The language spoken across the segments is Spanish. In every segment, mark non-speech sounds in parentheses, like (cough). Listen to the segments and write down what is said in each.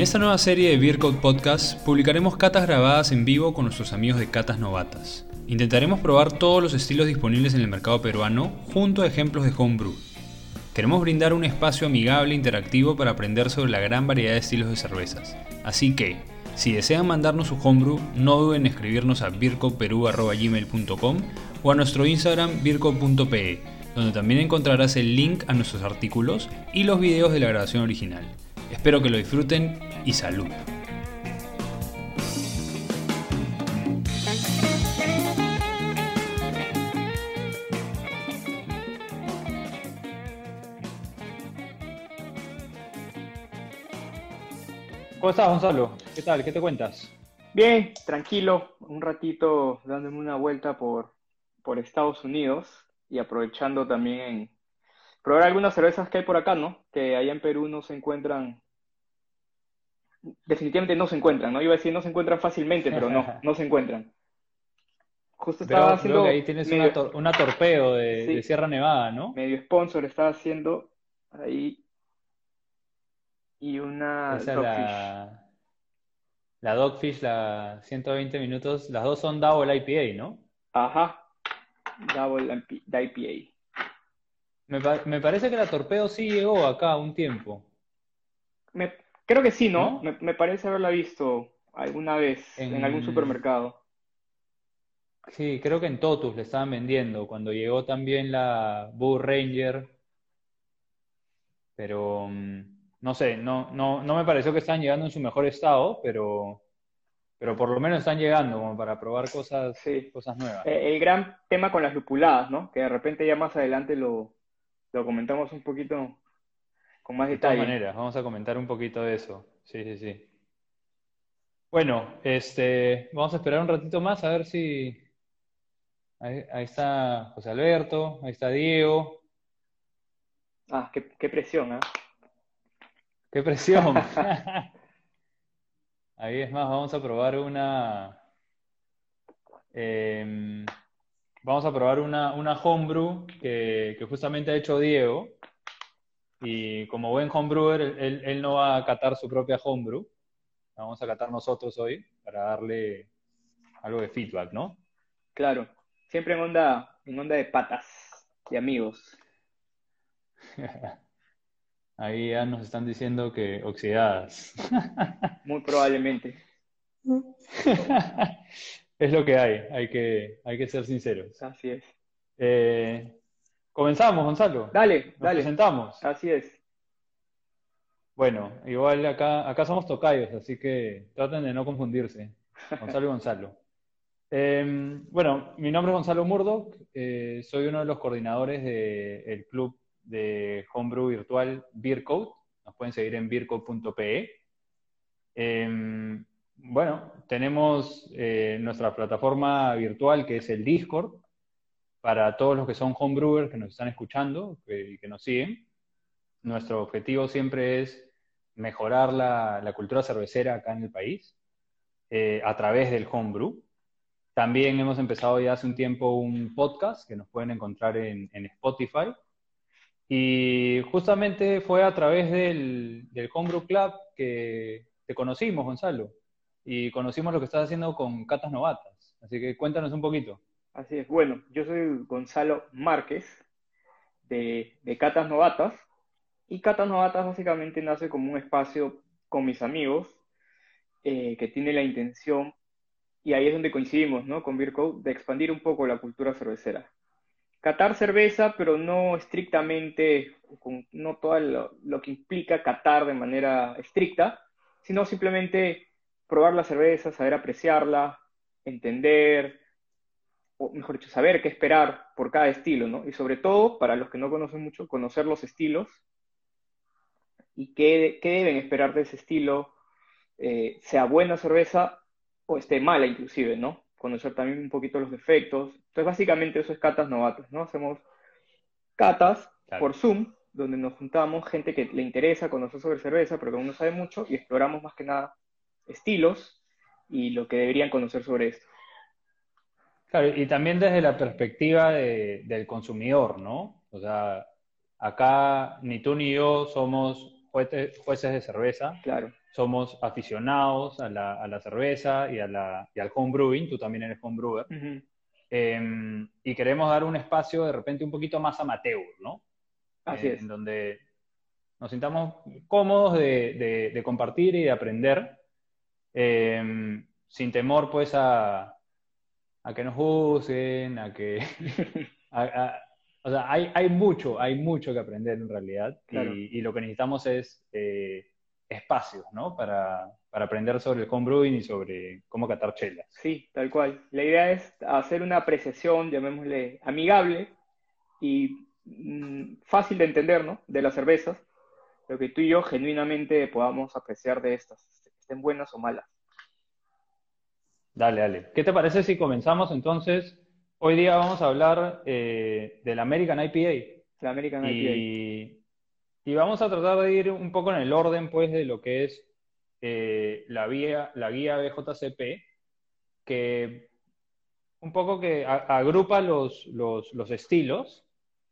En esta nueva serie de Beercode Podcast publicaremos catas grabadas en vivo con nuestros amigos de Catas Novatas. Intentaremos probar todos los estilos disponibles en el mercado peruano junto a ejemplos de homebrew. Queremos brindar un espacio amigable e interactivo para aprender sobre la gran variedad de estilos de cervezas. Así que, si desean mandarnos su homebrew, no duden en escribirnos a bircoperu.gmail.com o a nuestro Instagram birco.pe, donde también encontrarás el link a nuestros artículos y los videos de la grabación original. Espero que lo disfruten y salud. ¿Cómo estás, Gonzalo? ¿Qué tal? ¿Qué te cuentas? Bien, tranquilo, un ratito dándome una vuelta por, por Estados Unidos y aprovechando también en probar algunas cervezas que hay por acá, ¿no? Que allá en Perú no se encuentran, definitivamente no se encuentran, ¿no? Iba a decir no se encuentran fácilmente, pero no, (laughs) no se encuentran. Justo estaba haciendo... ahí tienes una, torpeo de, de, Sierra Nevada, ¿no? Medio sponsor estaba haciendo ahí y una Dogfish. La, Dogfish, la 120 minutos, las dos son Double IPA, ¿no? Ajá, Double IPA. Me, me, parece que la Torpedo sí llegó acá un tiempo. Me, creo que sí, ¿no? Me, me, parece haberla visto alguna vez en... algún supermercado. Sí, creo que en Totus le estaban vendiendo, cuando llegó también la Bull Ranger. Pero... Mm, no sé, no, no, no me pareció que están llegando en su mejor estado, pero, pero por lo menos están llegando como para probar cosas, cosas nuevas. Eh, el gran tema con las lupuladas, ¿no? Que de repente ya más adelante lo, lo comentamos un poquito con más detalle. De todas maneras, vamos a comentar un poquito de eso. Sí, sí, sí. Bueno, este, vamos a esperar un ratito más a ver si... Ahí, está José Alberto, ahí está Diego. Ah, qué, qué presión, ¿eh? ¡Qué presión! (laughs) Ahí es más, vamos a probar una. Em, vamos a probar una, una homebrew que, justamente ha hecho Diego. Y como buen homebrewer, él, él, no va a catar su propia homebrew. La vamos a catar nosotros hoy para darle algo de feedback, ¿no? Claro, siempre en onda, en onda de patas y amigos. (laughs) Ahí ya nos están diciendo que oxidadas. Muy probablemente. (laughs) es lo que hay, hay que, hay que ser sinceros. Así es. Eh, comenzamos, Gonzalo. Dale, nos dale. presentamos. Así es. Bueno, igual acá, acá somos tocayos, así que traten de no confundirse. Gonzalo y (laughs) Gonzalo. Em, bueno, mi nombre es Gonzalo Murdoch, eh, soy uno de los coordinadores del club de homebrew virtual Beercode. Nos pueden seguir en beercode.pe. bueno, tenemos eh, nuestra plataforma virtual que es el Discord para todos los que son homebrewers que nos están escuchando y que, nos siguen. Nuestro objetivo siempre es mejorar la, cultura cervecera acá en el país eh, a través del homebrew. También hemos empezado ya hace un tiempo un podcast que nos pueden encontrar en Spotify y justamente fue a través del, del Homebrew Club que te conocimos, Gonzalo, y conocimos lo que estás haciendo con Catas Novatas. Así que cuéntanos un poquito. Así es, bueno, yo soy Gonzalo Márquez de, de Catas Novatas, y Catas Novatas básicamente nace como un espacio con mis amigos eh, que tiene la intención, y ahí es donde coincidimos, ¿no? Con Virco, de expandir un poco la cultura cervecera catar cerveza, pero no estrictamente, con, no todo lo, que implica catar de manera estricta, sino simplemente probar la cerveza, saber apreciarla, entender, o mejor dicho, saber qué esperar por cada estilo, ¿no? Y sobre todo, para los que no conocen mucho, conocer los estilos y qué, deben esperar de ese estilo, eh, sea buena cerveza o esté mala inclusive, ¿no? conocer también un poquito los defectos. Entonces, básicamente eso es catas novatas, ¿no? Hacemos catas por Zoom, donde nos juntamos gente que le interesa conocer sobre cerveza, pero que aún no sabe mucho, y exploramos más que nada estilos y lo que deberían conocer sobre esto. Claro, y también desde la perspectiva del consumidor, ¿no? O sea, acá ni tú ni yo somos jueces de cerveza. Claro. Somos aficionados a la, cerveza y, a la, y al homebrewing. Tú también eres homebrewer. Em, y queremos dar un espacio de repente un poquito más amateur, ¿no? Así eh, es. En donde nos sintamos cómodos de, compartir y de aprender, em, sin temor pues a, que nos juzguen, a que... (laughs) o sea, hay, hay, mucho, hay mucho que aprender en realidad y, lo que necesitamos es eh, espacios, ¿no? Para, para aprender sobre el homebrewing y sobre cómo catar chelas. Sí, tal cual. La idea es hacer una apreciación, llamémosle amigable y mm, fácil de entender, ¿no? De las cervezas, lo que tú y yo genuinamente podamos apreciar de estas, estén buenas o malas. Dale, dale. ¿Qué te parece si comenzamos entonces? Hoy día vamos a hablar eh, del American IPA. La American IPA. Y vamos a tratar de ir un poco en el orden, pues, de lo que es eh, la, guía, la guía BJCP, que un poco que agrupa los, los, los, estilos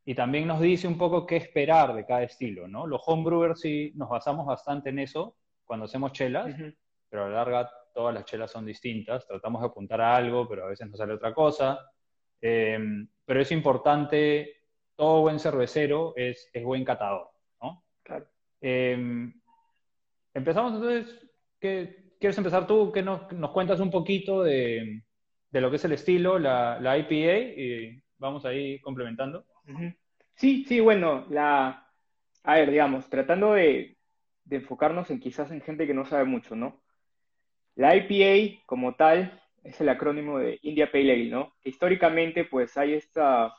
y también nos dice un poco qué esperar de cada estilo, ¿no? Los homebrewers sí nos basamos bastante en eso cuando hacemos chelas, pero a la larga todas las chelas son distintas, tratamos de apuntar a algo, pero a veces nos sale otra cosa. Em, pero es importante, todo buen cervecero es, es buen catador, ¿no? Claro. Em, Empezamos entonces, ¿qué, ¿quieres empezar tú? ¿Qué nos, nos cuentas un poquito de, de, lo que es el estilo, la, la, IPA? Y vamos ahí complementando. Sí, sí, bueno, la... A ver, digamos, tratando de, de enfocarnos en quizás en gente que no sabe mucho, ¿no? La IPA como tal es el acrónimo de India Pale Ale, ¿no? Históricamente pues hay esta,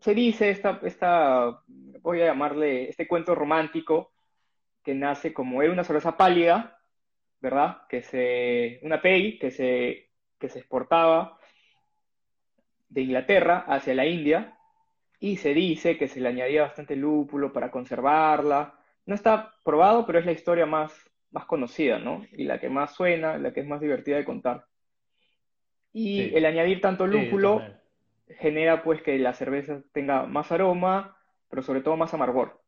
se dice esta, esta, voy a llamarle, este cuento romántico que nace como era una cerveza pálida, ¿verdad? Que se, una pale que se, que se exportaba de Inglaterra hacia la India y se dice que se le añadía bastante lúpulo para conservarla. No está probado, pero es la historia más, más conocida, ¿no? Y la que más suena, la que es más divertida de contar. Y el añadir tanto lúpulo genera pues que la cerveza tenga más aroma, pero sobre todo más amargor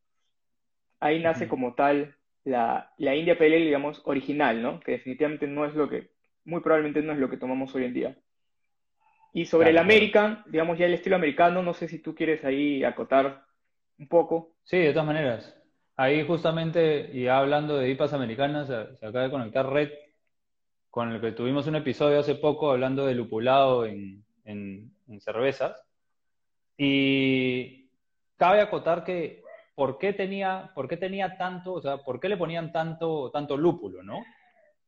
ahí nace como tal la, la India Pale Ale, digamos, original, ¿no? Que definitivamente no es lo que, muy probablemente no es lo que tomamos hoy en día. Y sobre el American, digamos ya el estilo americano, no sé si tú quieres ahí acotar un poco. Sí, de todas maneras. Ahí justamente, y hablando de IPAs americanas, se, acaba de conectar Red, con el que tuvimos un episodio hace poco hablando de lupulado en, en, cervezas. Y cabe acotar que por qué tenía, por qué tenía tanto, o sea, por qué le ponían tanto, tanto lúpulo, ¿no?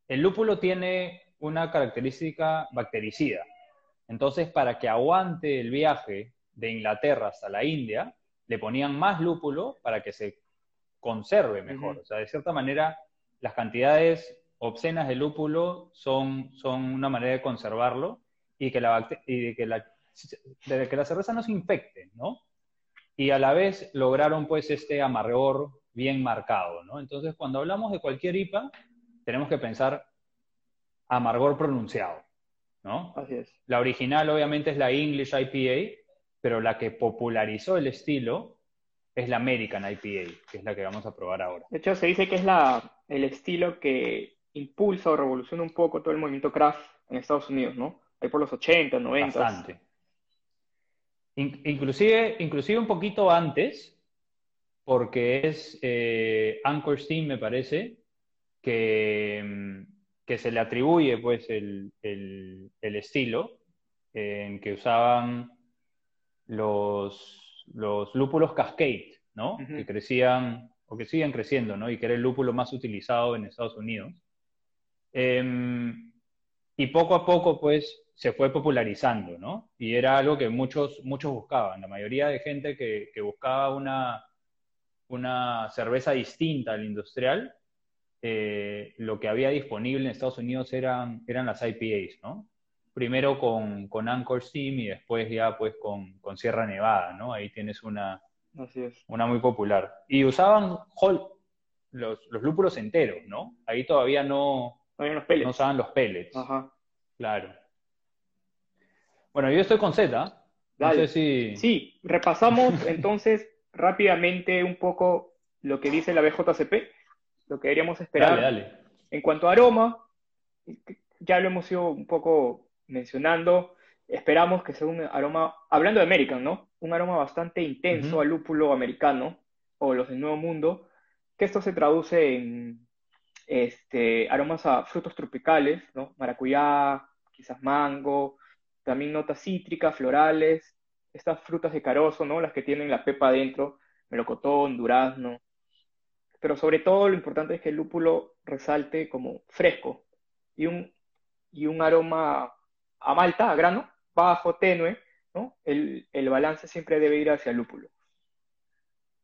El lúpulo tiene una característica bactericida. Entonces, para que aguante el viaje de Inglaterra hasta la India, le ponían más lúpulo para que se conserve mejor. O sea, de cierta manera, las cantidades obscenas de lúpulo son, son una manera de conservarlo y, que la, y de, que la, de que la cerveza no se infecte, ¿no? y a la vez lograron pues este amargor bien marcado, ¿no? Entonces, cuando hablamos de cualquier IPA, tenemos que pensar amargor pronunciado, ¿no? Así es. La original obviamente es la English IPA, pero la que popularizó el estilo es la American IPA, que es la que vamos a probar ahora. De hecho, se dice que es la, el estilo que impulsa o revoluciona un poco todo el movimiento craft en Estados Unidos, ¿no? Ahí por los 80, 90. Bastante inclusive, inclusive un poquito antes, porque es eh, Anchor Steam, me parece, que, que se le atribuye pues el, el, estilo en que usaban los, los lúpulos Cascade, ¿no? Que crecían o que siguen creciendo, ¿no? Y que era el lúpulo más utilizado en Estados Unidos. Em, y poco a poco, pues, se fue popularizando, ¿no? Y era algo que muchos, muchos buscaban. La mayoría de gente que, buscaba una, una cerveza distinta al industrial, eh, lo que había disponible en Estados Unidos eran, eran las IPAs, ¿no? Primero con, con Anchor Steam y después ya pues con, con Sierra Nevada, ¿no? Ahí tienes una, una muy popular. Y usaban los, los lúpulos enteros, ¿no? Ahí todavía no, no usaban los pellets. Ajá. Claro. Bueno, yo estoy con Z. No sé si... Sí, repasamos (laughs) entonces rápidamente un poco lo que dice la BJCP, lo que deberíamos esperar. Dale, dale. En cuanto a aroma, ya lo hemos ido un poco mencionando, esperamos que sea un aroma, hablando de American, ¿no? Un aroma bastante intenso al lúpulo americano o los del Nuevo Mundo, que esto se traduce en este, aromas a frutos tropicales, ¿no? Maracuyá, quizás mango, también notas cítricas, florales, estas frutas de carozo, ¿no? Las que tienen la pepa adentro, melocotón, durazno. Pero sobre todo lo importante es que el lúpulo resalte como fresco y un, y un aroma a malta, a grano, bajo, tenue, ¿no? El, el balance siempre debe ir hacia el lúpulo.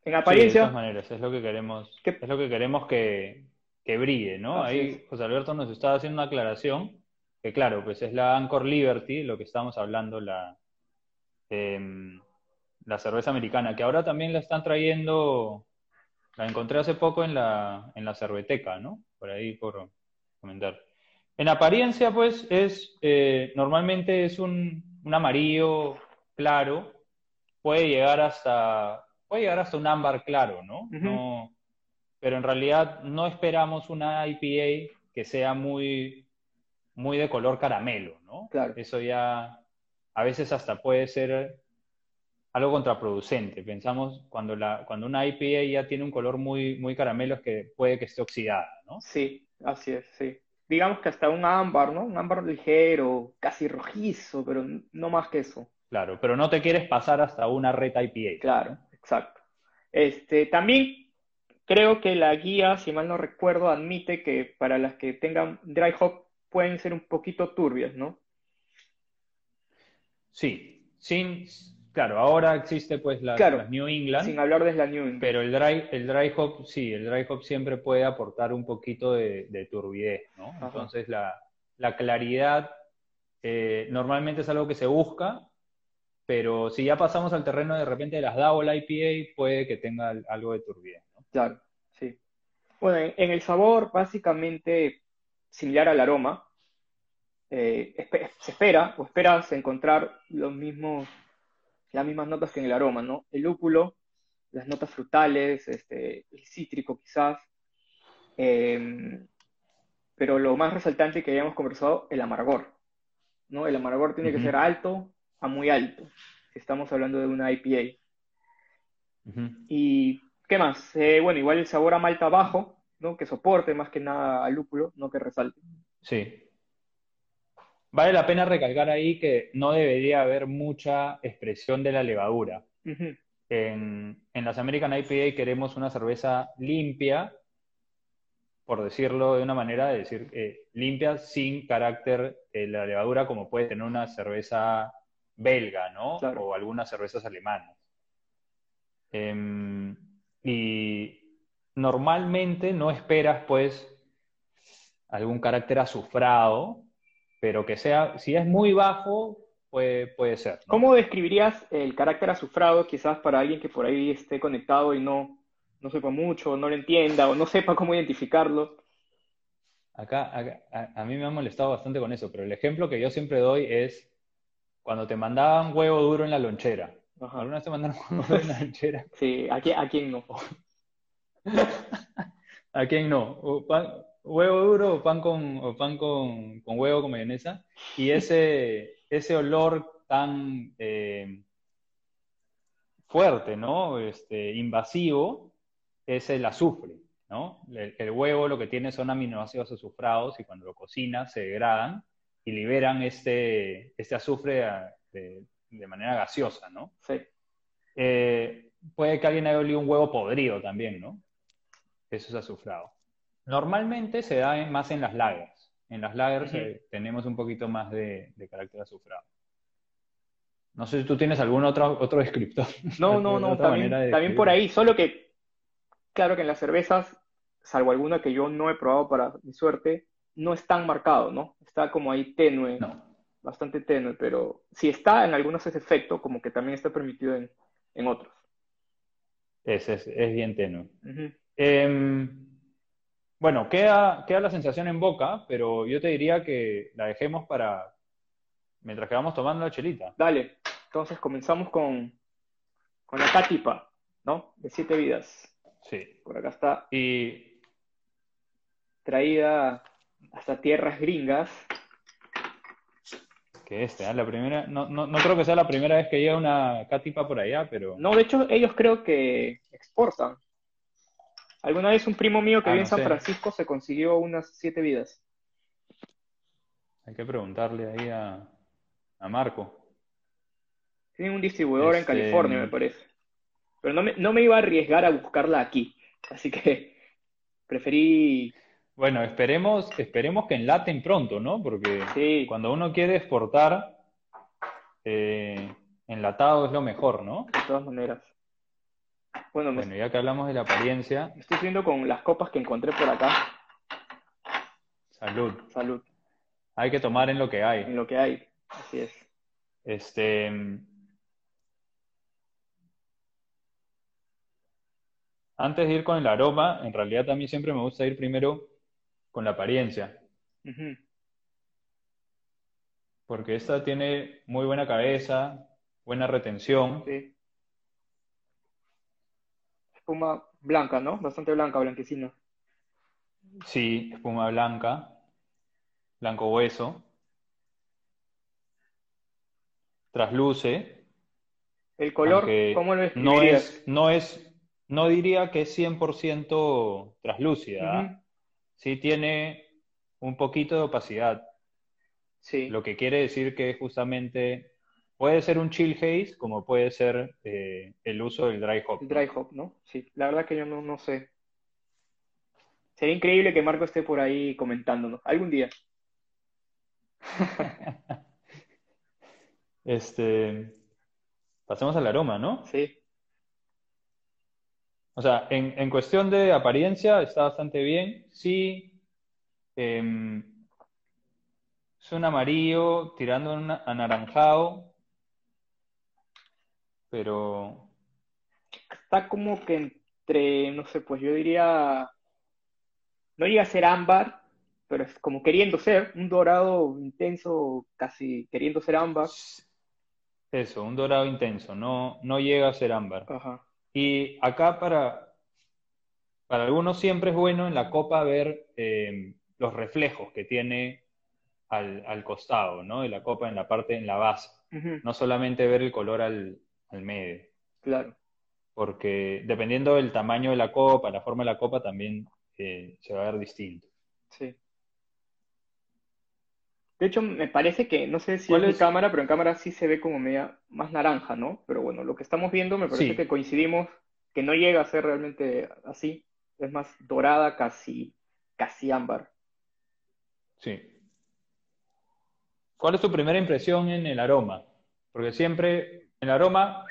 En Sí, de apariencia, todas maneras, es lo que queremos, ¿Qué? es lo que queremos que, que brille, ¿no? Ahí es. José Alberto nos estaba haciendo una aclaración, que claro, pues es la Anchor Liberty, lo que estamos hablando, la, em, la cerveza americana, que ahora también la están trayendo, la encontré hace poco en la, en la cerveteca, ¿no? Por ahí, por comentar. En apariencia, pues, es, eh, normalmente es un, un amarillo claro, puede llegar hasta, puede llegar hasta un ámbar claro, ¿no? No, pero en realidad no esperamos una IPA que sea muy, muy de color caramelo, ¿no? Claro. Eso ya a veces hasta puede ser algo contraproducente. Pensamos cuando, la, cuando una IPA ya tiene un color muy, muy caramelo es que puede que esté oxidada, ¿no? sí, así es, sí. Digamos que hasta un ámbar, ¿no? Un ámbar ligero, casi rojizo, pero no más que eso. Claro, pero no te quieres pasar hasta una red IPA. Claro, exacto. Este, también creo que la guía, si mal no recuerdo, admite que para las que tengan dry hop pueden ser un poquito turbias, ¿no? Sí, sin, claro, ahora existe pues Claro, las New England, Sin hablar de la New England. pero el dry, el dry hop, sí, el dry hop siempre puede aportar un poquito de, de turbidez, ¿no? Ajá. Entonces la, la claridad eh, normalmente es algo que se busca, pero si ya pasamos al terreno de repente de las Double IPA, puede que tenga algo de turbidez, ¿no? Claro, sí. Bueno, en, en el sabor, básicamente similar al aroma, eh, se espera o esperas encontrar los mismos, las mismas notas que en el aroma, ¿no? El lúpulo, las notas frutales, este, el cítrico quizás, eh, pero lo más resaltante que habíamos conversado, el amargor, ¿no? El amargor tiene que ser alto a muy alto, si estamos hablando de una IPA. ¿Y qué más? Eh, bueno, igual el sabor a malta bajo, ¿no? Que soporte más que nada al lúpulo, no que resalte. Sí. Vale la pena recalcar ahí que no debería haber mucha expresión de la levadura. En, en las American IPA queremos una cerveza limpia, por decirlo de una manera, de decir eh, limpia sin carácter de la levadura como puede tener una cerveza belga, ¿no? Claro. O algunas cervezas alemanas. Em, y normalmente no esperas, pues, algún carácter azufrado, pero que sea, si es muy bajo, puede, puede ser, ¿no? ¿Cómo describirías el carácter azufrado quizás para alguien que por ahí esté conectado y no, no sepa mucho, no lo entienda o no sepa cómo identificarlo? Acá, acá- a, a mí me ha molestado bastante con eso, pero el ejemplo que yo siempre doy es cuando te mandaban huevo duro en la lonchera. Ajá. ¿Alguna vez te mandaron (laughs) huevo duro en la lonchera? Sí, ¿a quién, a quién no? (laughs) ¿A quién no? Huevo duro o pan con, o pan con, con huevo con mayonesa. Y (laughs) ese, ese olor tan eh, fuerte, ¿no? Este, invasivo, es el azufre, ¿no? El, el huevo lo que tiene son aminoácidos azufrados y cuando lo cocinas se degradan y liberan este, este azufre a- de, de manera gaseosa, ¿no? Sí, Eh, puede que alguien haya olido un huevo podrido también, ¿no? Eso es azufrado. Normalmente se da en- más en las lagers. En las lagers eh, tenemos un poquito más de, de carácter azufrado. No sé si tú tienes algún otro, otro descriptor. No, (laughs) no, no, también, manera de también por ahí, solo que, claro que en las cervezas, salvo alguna que yo no he probado para mi suerte, no es tan marcado, ¿no? Está como ahí tenue, No. bastante tenue, pero si está en algunos ese efecto, como que también está permitido en, en otros. Es, es, es bien tenue. Bueno, queda, queda la sensación en boca, pero yo te diría que la dejemos para mientras que vamos tomando la chelita. Dale, entonces comenzamos con, con la cátipa, ¿no? De siete vidas. Sí. Por acá está Y traída hasta tierras gringas. que este, ¿ah? la primera, no, no, no creo que sea la primera vez que llega una catipa por allá, pero No, de hecho, ellos creo que exportan. Alguna vez un primo mío que Ah, vive no en San sé. Francisco se consiguió unas siete vidas. hay que preguntarle ahí a, a Marco. Tienen un distribuidor en Este, California, me parece. Pero no me, no me iba a arriesgar a buscarla aquí. Así que (laughs) preferí. Bueno, esperemos, esperemos que enlaten pronto, ¿no? Porque Sí, cuando uno quiere exportar, eh, enlatado es lo mejor, ¿no? de todas maneras. Bueno, me Bueno, ya que hablamos de la apariencia, me estoy viendo con las copas que encontré por acá. salud. Salud, Hay que tomar en lo que hay. en lo que hay. Así es. Este, antes de ir con el aroma, en realidad también siempre me gusta ir primero con la apariencia, porque esta tiene muy buena cabeza, buena retención. Sí. Espuma blanca, ¿no? Bastante blanca, blanquecina. Sí, espuma blanca, blanco hueso, trasluce, El color, ¿cómo lo no es, no es, no diría que es 100% traslúcida. Ujú. Sí tiene un poquito de opacidad, Sí. lo que quiere decir que justamente puede ser un chill haze como puede ser eh, el uso del dry hop. Dry hop, ¿no? Sí, la verdad que yo no, no sé. Sería increíble que Marco esté por ahí comentándonos. Algún día. (laughs) Este, pasemos al aroma, ¿no? Sí. O sea, en, en cuestión de apariencia está bastante bien. Sí, em, es un amarillo tirando a un anaranjado, pero Está como que entre, no sé, pues yo diría, no llega a ser ámbar, pero es como queriendo ser, un dorado intenso, casi queriendo ser ámbar. eso, un dorado intenso, no, no llega a ser ámbar. Ajá. Y acá para, para algunos siempre es bueno en la copa ver eh, los reflejos que tiene al, al costado, ¿no? De la copa en la parte, en la base. No solamente ver el color al, al medio, Claro. porque dependiendo del tamaño de la copa, la forma de la copa, también eh, se va a ver distinto. Sí. De hecho, me parece que, no sé si ¿Cuál es cámara, pero en cámara sí se ve como media más naranja, ¿no? Pero bueno, lo que estamos viendo me parece Sí. que coincidimos que no llega a ser realmente así. Es más dorada, casi, casi ámbar. Sí. ¿Cuál es tu primera impresión en el aroma? Porque siempre el aroma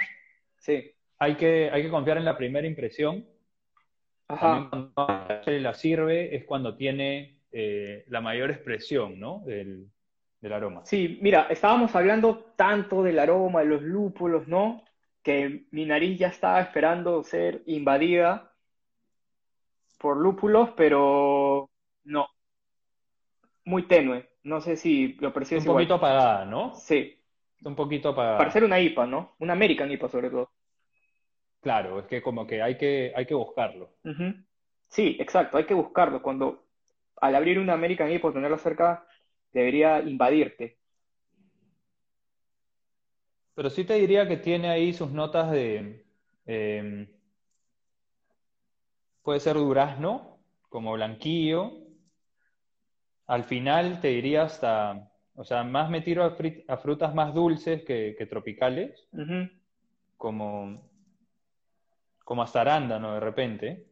Sí. hay que, hay que confiar en la primera impresión. Ajá. También cuando se la sirve es cuando tiene eh, la mayor expresión, ¿no? del, del aroma. Sí, mira, estábamos hablando tanto del aroma, de los lúpulos, ¿no? Que mi nariz ya estaba esperando ser invadida por lúpulos, pero no. Muy tenue. No sé si lo Es percibes un igual. poquito apagada, ¿no? Sí, Un poquito apagada. para ser una IPA, ¿no? Una American IPA sobre todo. Claro, es que como que hay que, hay que buscarlo. Sí, exacto, hay que buscarlo. Cuando al abrir una American IPA o tenerla cerca, debería invadirte. Pero sí te diría que tiene ahí sus notas de... eh, puede ser durazno, como blanquillo. Al final te diría hasta... O sea, más me tiro a, frutas más dulces que, que tropicales, como, como hasta arándano de repente.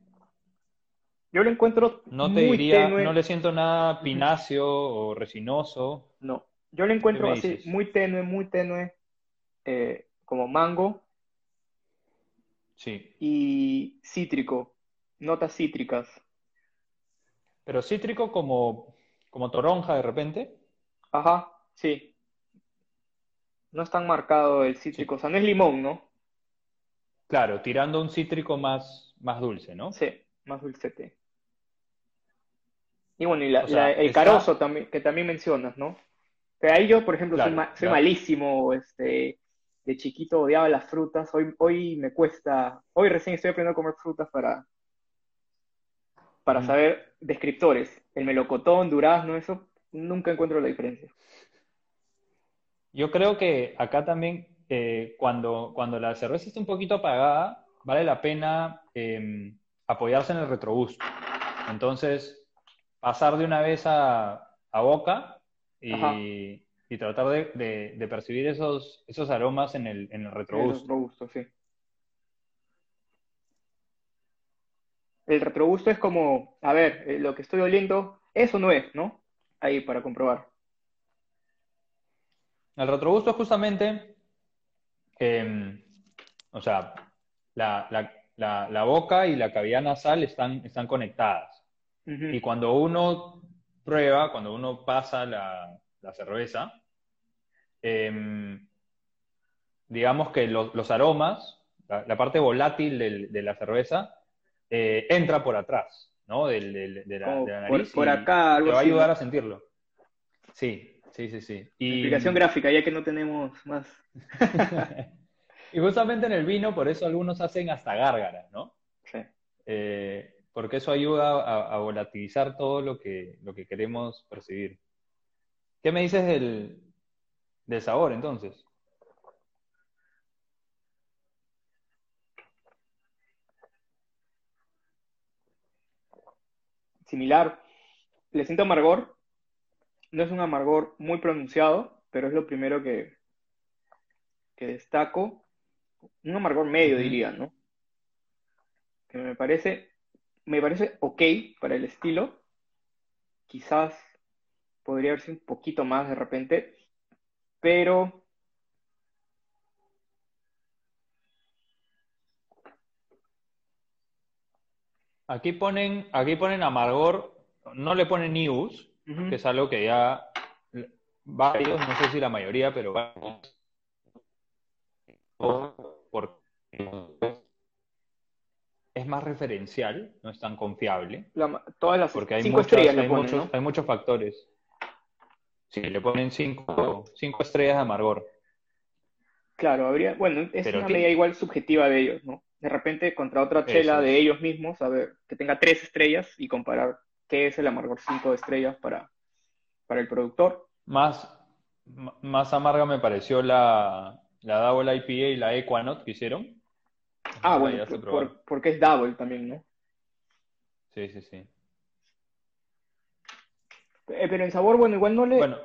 Yo lo encuentro No te muy diría, tenue. no le siento nada pináceo o resinoso. No, yo lo encuentro así, muy tenue, muy tenue, eh, como mango Sí. y cítrico, notas cítricas. Pero cítrico como, como toronja de repente. Ajá, sí. No es tan marcado el cítrico, o sea, no es limón, ¿no? Claro, tirando un cítrico más, más dulce, ¿no? Sí, más dulcete. Y bueno, y la- O sea, la- el está- carozo también, que también mencionas, ¿no? Pero ahí yo, por ejemplo, soy, Claro, ma- soy claro. malísimo, este, de chiquito odiaba las frutas, hoy, hoy me cuesta, hoy recién estoy aprendiendo a comer frutas para, para Ujú. saber descriptores. El melocotón, durazno, eso, nunca encuentro la diferencia. Yo creo que acá también, eh, cuando, cuando la cerveza está un poquito apagada, vale la pena eh, apoyarse en el retrogusto. Entonces, pasar de una vez a, a boca y, y tratar de, de- de percibir esos, esos aromas en el, en el El retrogusto. retrogusto, sí. El retrogusto es como, a ver, eh, lo que estoy oliendo, eso no es, ¿no? Ahí para comprobar. El retrogusto es justamente, eh, o sea, la, la- la- la boca y la cavidad nasal están, están conectadas. Y cuando uno prueba, cuando uno pasa la, cerveza, em, digamos que lo- los aromas, la, parte volátil de la cerveza, eh, entra por atrás, ¿no? Del- del- de, la, de la por- nariz por y acá, algo te va a ayudar a sentirlo. Sí, sí, sí, sí. Y, Explicación gráfica, ya que no tenemos más. (laughs) y justamente en el vino, por eso algunos hacen hasta gárgaras, ¿no? Sí. Eh, porque eso ayuda a, a volatilizar todo lo que, lo que queremos percibir. ¿Qué me dices del, del sabor entonces? Similar. Le siento amargor. No es un amargor muy pronunciado, pero es lo primero que, que destaco. Un amargor medio, diría, ¿no? Que me parece, me parece ok para el estilo. Quizás podría verse un poquito más de repente, pero Aquí ponen, aquí ponen amargor, no le ponen ujú, que es algo que ya varios, no sé si la mayoría, pero varios, por- es más referencial, no es tan confiable. la todas las Porque hay, cinco muchas- estrellas le hay ponen, muchos, ¿no? hay muchos factores. Sí, le ponen cinco, cinco estrellas de amargor. Claro, habría, bueno, es Pero una medida igual subjetiva de ellos, ¿no? De repente contra otra chela es. de ellos mismos, a ver, que tenga tres estrellas y comparar qué es el amargor cinco estrellas para, para el productor. Más, más amarga me pareció la, la Double IPA y la Equanot que hicieron. Ah, bueno, por- porque es double también, ¿no? Sí, sí, sí. Eh, pero en sabor, bueno, igual no le, Bueno,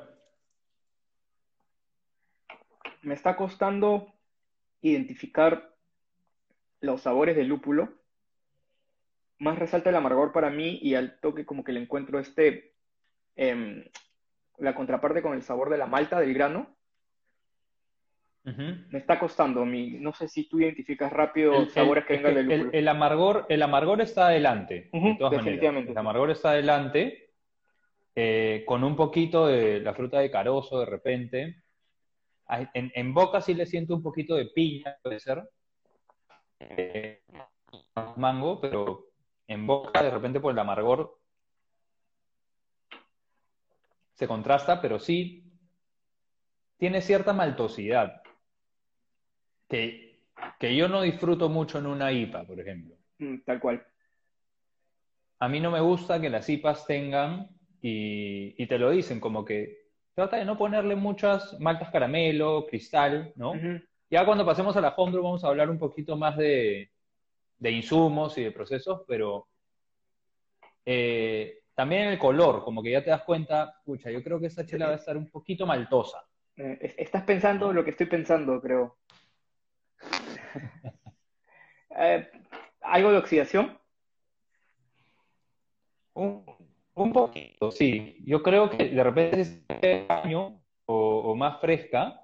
me está costando identificar los sabores del lúpulo. Más resalta el amargor para mí y al toque como que le encuentro este, em, la contraparte con el sabor de la malta, del grano. Me está costando mí. No sé si tú identificas rápido El- el- sabores que vengan del el- lúpulo. el amargor, el amargor está adelante, Ujú, de todas maneras. definitivamente. El amargor está adelante, eh, con un poquito de la fruta de carozo de repente. En, en boca sí le siento un poquito de piña, puede ser. Eh, mango, pero en boca de repente por el amargor se contrasta, pero sí tiene cierta maltosidad que, que yo no disfruto mucho en una IPA, por ejemplo. Mm, tal cual. A mí no me gusta que las IPAs tengan, y, y te lo dicen, como que trata de no ponerle muchas maltas caramelo, cristal, ¿no? Ya cuando pasemos a la homebrew vamos a hablar un poquito más de, de insumos y de procesos, pero eh, también el color, como que ya te das cuenta, pucha, yo creo que esta chela va a estar un poquito maltosa. Eh, es- estás pensando lo que estoy pensando, creo. (laughs) Eh, ¿algo de oxidación? Un, un poquito, sí. Yo creo que de repente si es año o, o más fresca,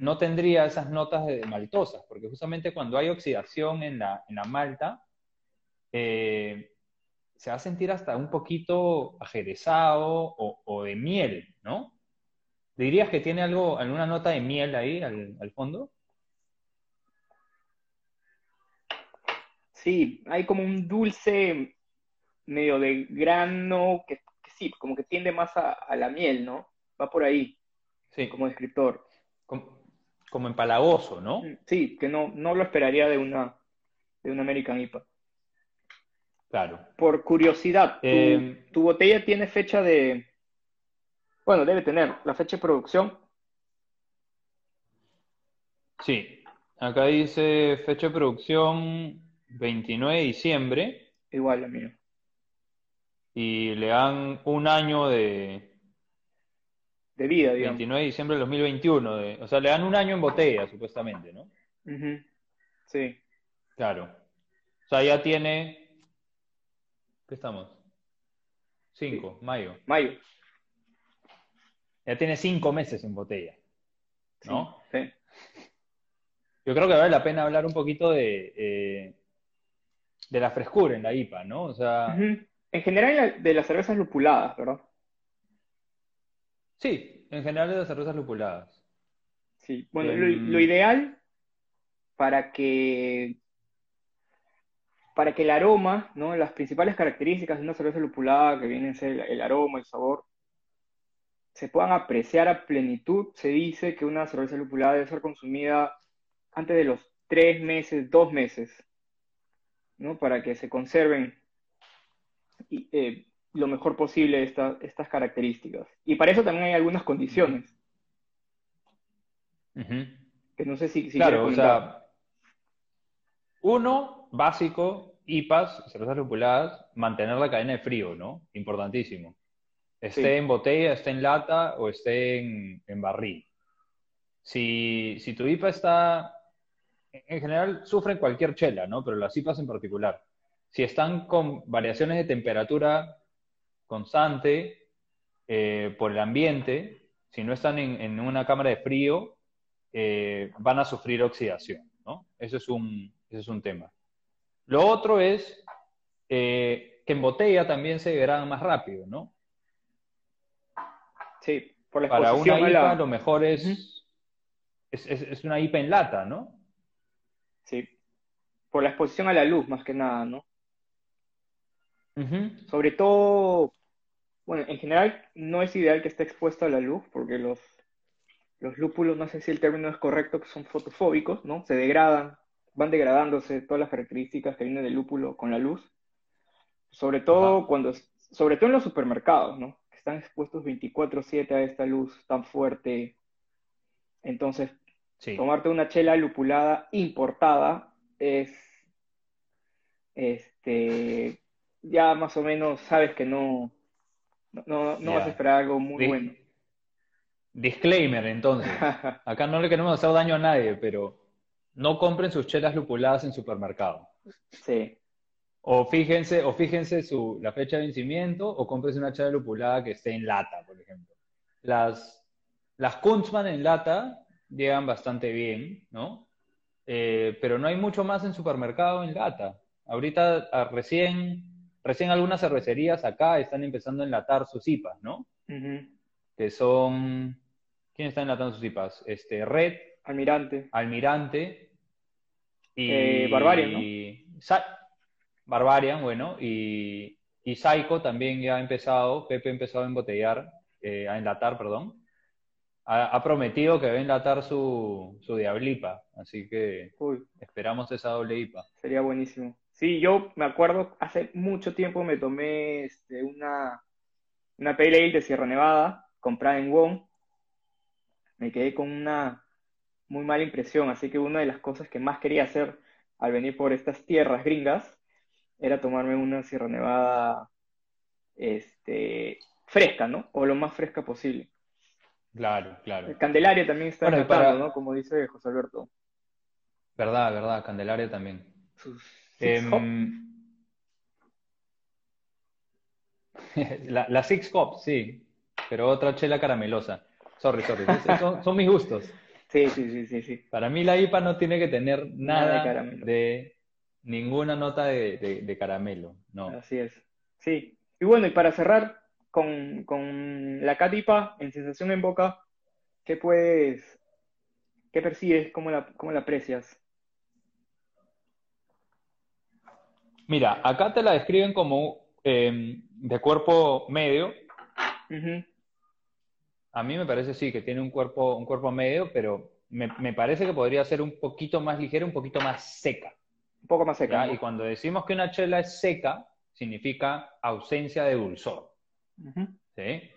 no tendría esas notas de maltosas, porque justamente cuando hay oxidación en la, en la malta, eh, se va a sentir hasta un poquito ajerezado o, o de miel, ¿no? ¿Dirías que tiene algo, alguna nota de miel ahí al, al fondo? Sí, hay como un dulce medio de grano que, que sí, como que tiende más a, a la miel, ¿no? Va por ahí, Sí, como descriptor. Como, como empalagoso, ¿no? Mm, Sí, que no, no lo esperaría de una, de una American IPA. Claro. Por curiosidad, ¿tu, Eh, tu botella tiene fecha de... Bueno, debe tener la fecha de producción. Sí, acá dice fecha de producción 29 de diciembre Igual la mía. y le dan un año de De vida, digamos. 29 de diciembre del 2021. de- o sea, le dan un año en botella, supuestamente, ¿no? Sí. Claro. O sea, ya tiene... ¿Qué estamos? 5, mayo. Mayo. Ya tiene cinco meses en botella, Sí, ¿no? sí. Yo creo que vale la pena hablar un poquito de, eh, de la frescura en la IPA, ¿no? O sea. En general de las cervezas lupuladas, ¿verdad? Sí, en general de las cervezas lupuladas. Sí. Bueno, lo, Em, lo ideal para que para que el aroma, ¿no? Las principales características de una cerveza lupulada, que vienen a ser el, el aroma, el sabor, se puedan apreciar a plenitud, se dice que una cerveza lupulada debe ser consumida antes de los tres meses, dos meses, ¿no? Para que se conserven y, eh, lo mejor posible esta- estas características. Y para eso también hay algunas condiciones, que no sé si, si Claro, o sea, uno, básico, IPAs, cervezas lupuladas, mantener la cadena de frío, ¿no? Importantísimo. Esté Sí. en botella, esté en lata o esté en, en barril. Si, si tu IPA está, en general sufren cualquier chela, ¿no? Pero las IPAs en particular. Si están con variaciones de temperatura constante eh, por el ambiente, si no están en, en una cámara de frío, eh, van a sufrir oxidación, ¿no? Eso es un, ese es un tema. Lo otro es eh, que en botella también se degradan más rápido, ¿no? Sí, por la Para una IPA la... lo mejor es, es, es- es una IPA en lata, ¿no? Sí, por la exposición a la luz, más que nada, ¿no? Sobre todo, bueno, en general no es ideal que esté expuesto a la luz, porque los, los lúpulos, no sé si el término es correcto, que son fotofóbicos, ¿no? Se degradan, van degradándose todas las características que vienen del lúpulo con la luz. Sobre todo cuando, sobre todo en los supermercados, ¿no? Que están expuestos 24/7 a esta luz tan fuerte. Entonces, Sí. tomarte una chela lupulada importada es, este, ya más o menos sabes que no, no, no, vas a esperar algo muy bueno. Disclaimer, entonces. (laughs) Acá no le queremos hacer daño a nadie, pero no compren sus chelas lupuladas en supermercado. Sí, O fíjense, o fíjense su, la fecha de vencimiento, o cómprense una chela lupulada que esté en lata, por ejemplo. Las, las Kunzmann en lata llegan bastante bien, ¿no? Eh, pero no hay mucho más en supermercado en lata. Ahorita ah, recién, recién algunas cervecerías acá están empezando a enlatar sus IPAs, ¿no? Que son... ¿Quién está enlatando sus IPAs? Este, Red, Almirante. Almirante y Eh, Barbarian, ¿no? y Barbarian, bueno, y, y Psycho también ya ha empezado, Pepe ha empezado a embotellar, eh, a enlatar, perdón. Ha, ha prometido que va a enlatar su, su Diablipa, así que Uy, esperamos esa doble IPA. sería buenísimo. Sí, yo me acuerdo, hace mucho tiempo me tomé este, una, una Pale Ale de Sierra Nevada, comprada en Wong. Me quedé con una muy mala impresión, así que una de las cosas que más quería hacer al venir por estas tierras gringas era tomarme una Sierra Nevada este, fresca, ¿no? O lo más fresca posible. Claro, claro. Candelaria también está Bueno, y enlatando, para- ¿no? Como dice José Alberto. Verdad, verdad, Candelaria también. Sus six. Em, (laughs) la, la Six Hop, sí, pero otra chela caramelosa. Sorry, sorry. Son, son mis gustos. (laughs) Sí, sí, sí, sí, sí. Para mí la IPA no tiene que tener Nada de nada de ninguna nota de, de- de caramelo. No. Así es. Sí. Y bueno, y para cerrar con, con la catipa en sensación en boca, ¿qué puedes, qué percibes, cómo la, cómo la aprecias? Mira, acá te la describen como em, de cuerpo medio. A mí me parece sí que tiene un cuerpo, un cuerpo medio, pero me, me parece que podría ser un poquito más ligera, un poquito más seca. Un poco más seca. Y cuando decimos que una chela es seca, significa ausencia de dulzor. ¿sí?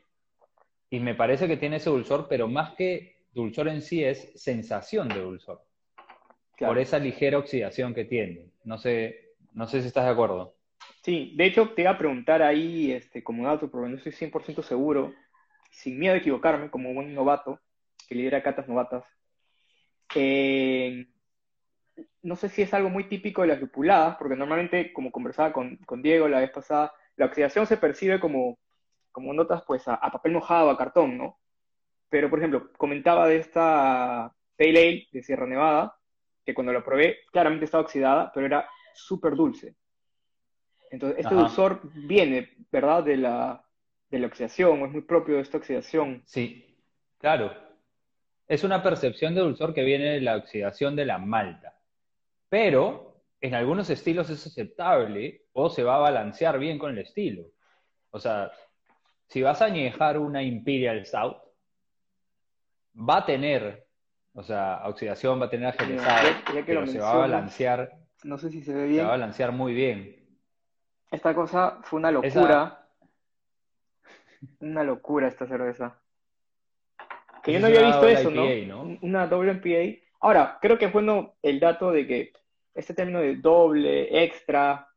Y me parece que tiene ese dulzor, pero más que dulzor en sí es sensación de dulzor, Claro. por esa ligera oxidación que tiene. No sé, no sé si estás de acuerdo. Sí, de hecho te iba a preguntar ahí este, como dato, porque no estoy 100% seguro, sin miedo a equivocarme, como buen novato que lidera catas novatas. eh, no sé si es algo muy típico de las lupuladas, porque normalmente, como conversaba con, con Diego la vez pasada, la oxidación se percibe como, como notas pues a, papel mojado, a cartón, ¿no? Pero, por ejemplo, comentaba de esta Pale Ale de Sierra Nevada, que cuando la probé, claramente estaba oxidada, pero era súper dulce. Entonces, este Ajá. dulzor viene, ¿verdad?, de la, de la oxidación, o es muy propio de esta oxidación. Sí, claro. Es una percepción de dulzor que viene de la oxidación de la malta. Pero en algunos estilos es aceptable o se va a balancear bien con el estilo. O sea, si vas a añejar una Imperial Stout, va a tener, o sea, oxidación, va a tener lo pero se va a balancear, No sé si se ve se bien. va a balancear muy bien. Esta cosa fue una Esa- locura. Una locura esta cerveza. Que yo Esa no había una visto eso, ¿no? IPA, ¿no? Una doble MPA. Ahora, creo que es bueno el dato de que este término de doble, extra,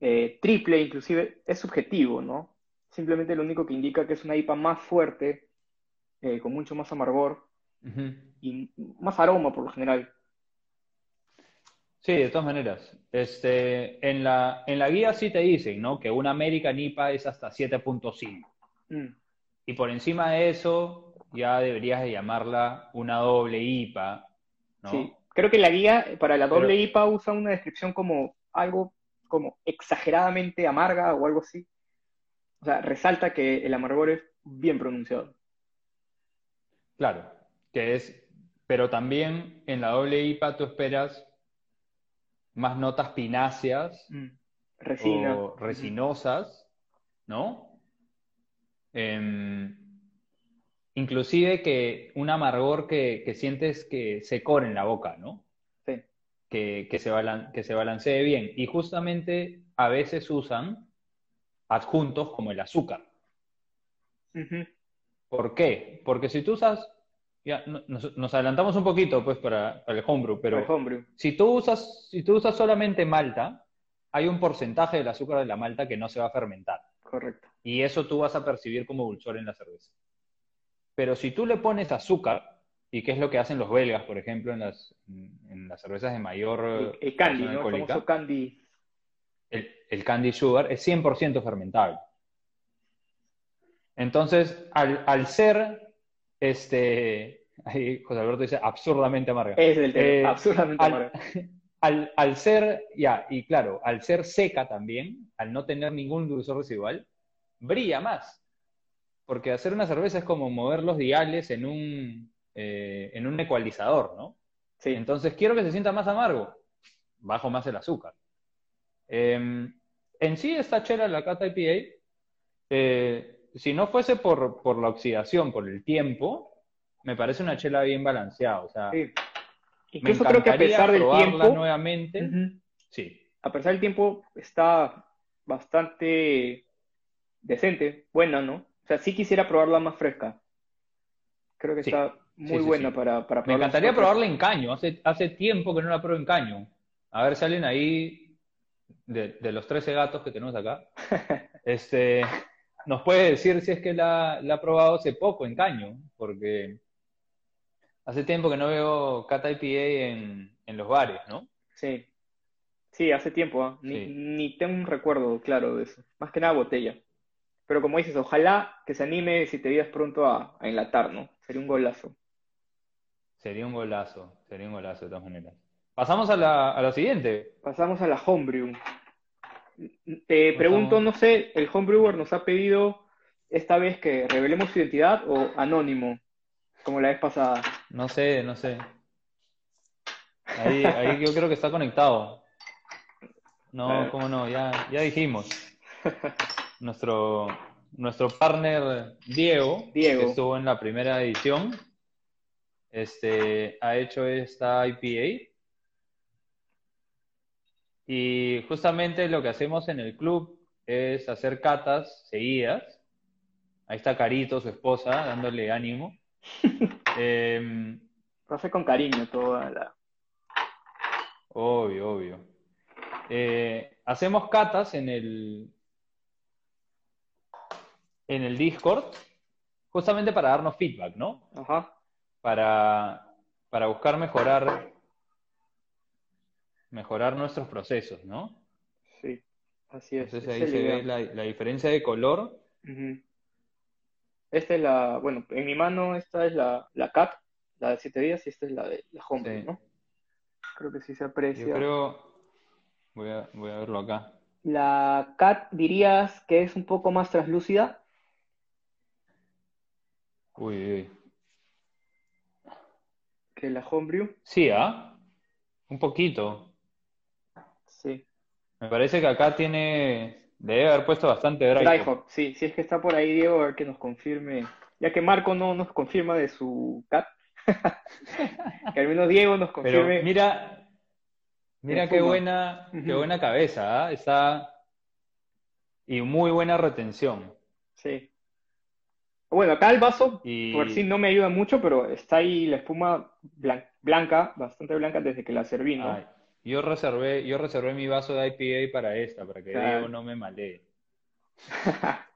eh, triple, inclusive, es subjetivo, ¿no? Simplemente lo único que indica que es una IPA más fuerte, eh, con mucho más amargor y más aroma por lo general. Sí, de todas maneras. Este, en la, en la guía sí te dicen, ¿no? Que una American IPA es hasta 7.5. Mm, Y por encima de eso, ya deberías de llamarla una doble IPA, ¿no? Sí, creo que la guía para la doble Pero- IPA usa una descripción como algo como exageradamente amarga o algo así. O sea, resalta que el amargor es bien pronunciado. Claro, que es, pero también en la doble IPA tú esperas más notas pináceas Resina. o resinosas, ¿no? Em, inclusive que un amargor que, que sientes que se corre en la boca, ¿no? Sí. Que, que se balan- que se balancee bien. Y justamente a veces usan adjuntos como el azúcar. ¿Por qué? Porque si tú usas, ya no- nos, nos adelantamos un poquito pues para, para el homebrew, pero homebrew. si tú usas, si tú usas solamente malta, hay un porcentaje del azúcar de la malta que no se va a fermentar. Correcto. Y eso tú vas a percibir como dulzor en la cerveza. Pero si tú le pones azúcar, y qué es lo que hacen los belgas, por ejemplo, en las, en las cervezas de mayor El, el candy, ¿no? El famoso candy. el, el candy sugar es 100% fermentable. Entonces, al, al ser, este, (laughs) ahí José Alberto dice, absurdamente amarga. Es el tema. Eh, Absurdamente al, amargo. (laughs) al- al ser, ya, y claro, al ser seca también, al no tener ningún dulzor residual, brilla más. Porque hacer una cerveza es como mover los diales en un, eh, en un ecualizador, ¿no? Sí. Entonces, quiero que se sienta más amargo. Bajo más el azúcar. Eh, en sí, esta chela, la Cata IPA, eh, si no fuese por, por la oxidación, por el tiempo, me parece una chela bien balanceada. O sea, Sí. me Incluso creo que a encantaría pesar del probarla tiempo, nuevamente. Sí, a pesar del tiempo, está bastante decente, buena, ¿no? O sea, sí quisiera probarla más fresca. Creo que Sí. está muy sí, buena para, para me probarla encantaría súper fresca. probarla en caño. Hace, hace tiempo que no la pruebo en caño. A ver si alguien ahí, de, de los 13 gatos que tenemos acá, (laughs) este, nos puede decir si es que la, la ha probado hace poco en caño, porque hace tiempo que no veo Cata IPA en, en los bares, ¿no? Sí. Sí, hace tiempo, ¿ah? Ni, Sí. ni tengo un recuerdo claro de eso. Más que nada botella. Pero como dices, ojalá que se anime si te vidas pronto a, a enlatar, ¿no? Sería un golazo. Sería un golazo, sería un golazo de todas maneras. Pasamos a la, a la siguiente. Pasamos a la homebrew. Te pregunto, no sé, el homebrewer nos ha pedido esta vez que revelemos su identidad o anónimo, como la vez pasada. No sé, no sé. Ahí, ahí yo creo que está conectado. No, cómo no, ya, ya dijimos. Nuestro, nuestro partner Diego, Diego. que estuvo en la primera edición, este, ha hecho esta IPA. Y justamente lo que hacemos en el club es hacer catas seguidas. Ahí está Carito, su esposa, dándole ánimo. (laughs) Em, Lo hace con cariño toda la... obvio, obvio. Eh, hacemos catas en el, en el Discord, justamente para darnos feedback, ¿no? Ajá. Para, para buscar mejorar, mejorar nuestros procesos, ¿no? Sí, así es. Entonces ahí es se ve la, la diferencia de color. Esta es la, bueno, en mi mano esta es la, la CAT, la de 7 días, y esta es la de la Homebrew, Sí. ¿no? Creo que sí se Yo aprecia. creo, voy a, voy a verlo acá. La CAT dirías que es un poco más translúcida. Uy, uy, uy. que la Homebrew. Sí, ¿ah? Un poquito. Sí. Me parece que acá tiene, debe haber puesto bastante dry Dry hop. hop, sí, si es que está por ahí Diego, a ver que nos confirme, ya que Marco no nos confirma de su CAT, (laughs) que al menos Diego nos Pero confirme. mira, mira qué buena, qué buena cabeza, ¿ah? Está y muy buena retención. Sí. Bueno, acá el vaso, Y por sí no me ayuda mucho, pero está ahí la espuma blan- blanca, bastante blanca desde que la serví, ¿no? ay, yo reservé, yo reservé mi vaso de IPA para esta, para que Claro. Diego no me malee. (laughs)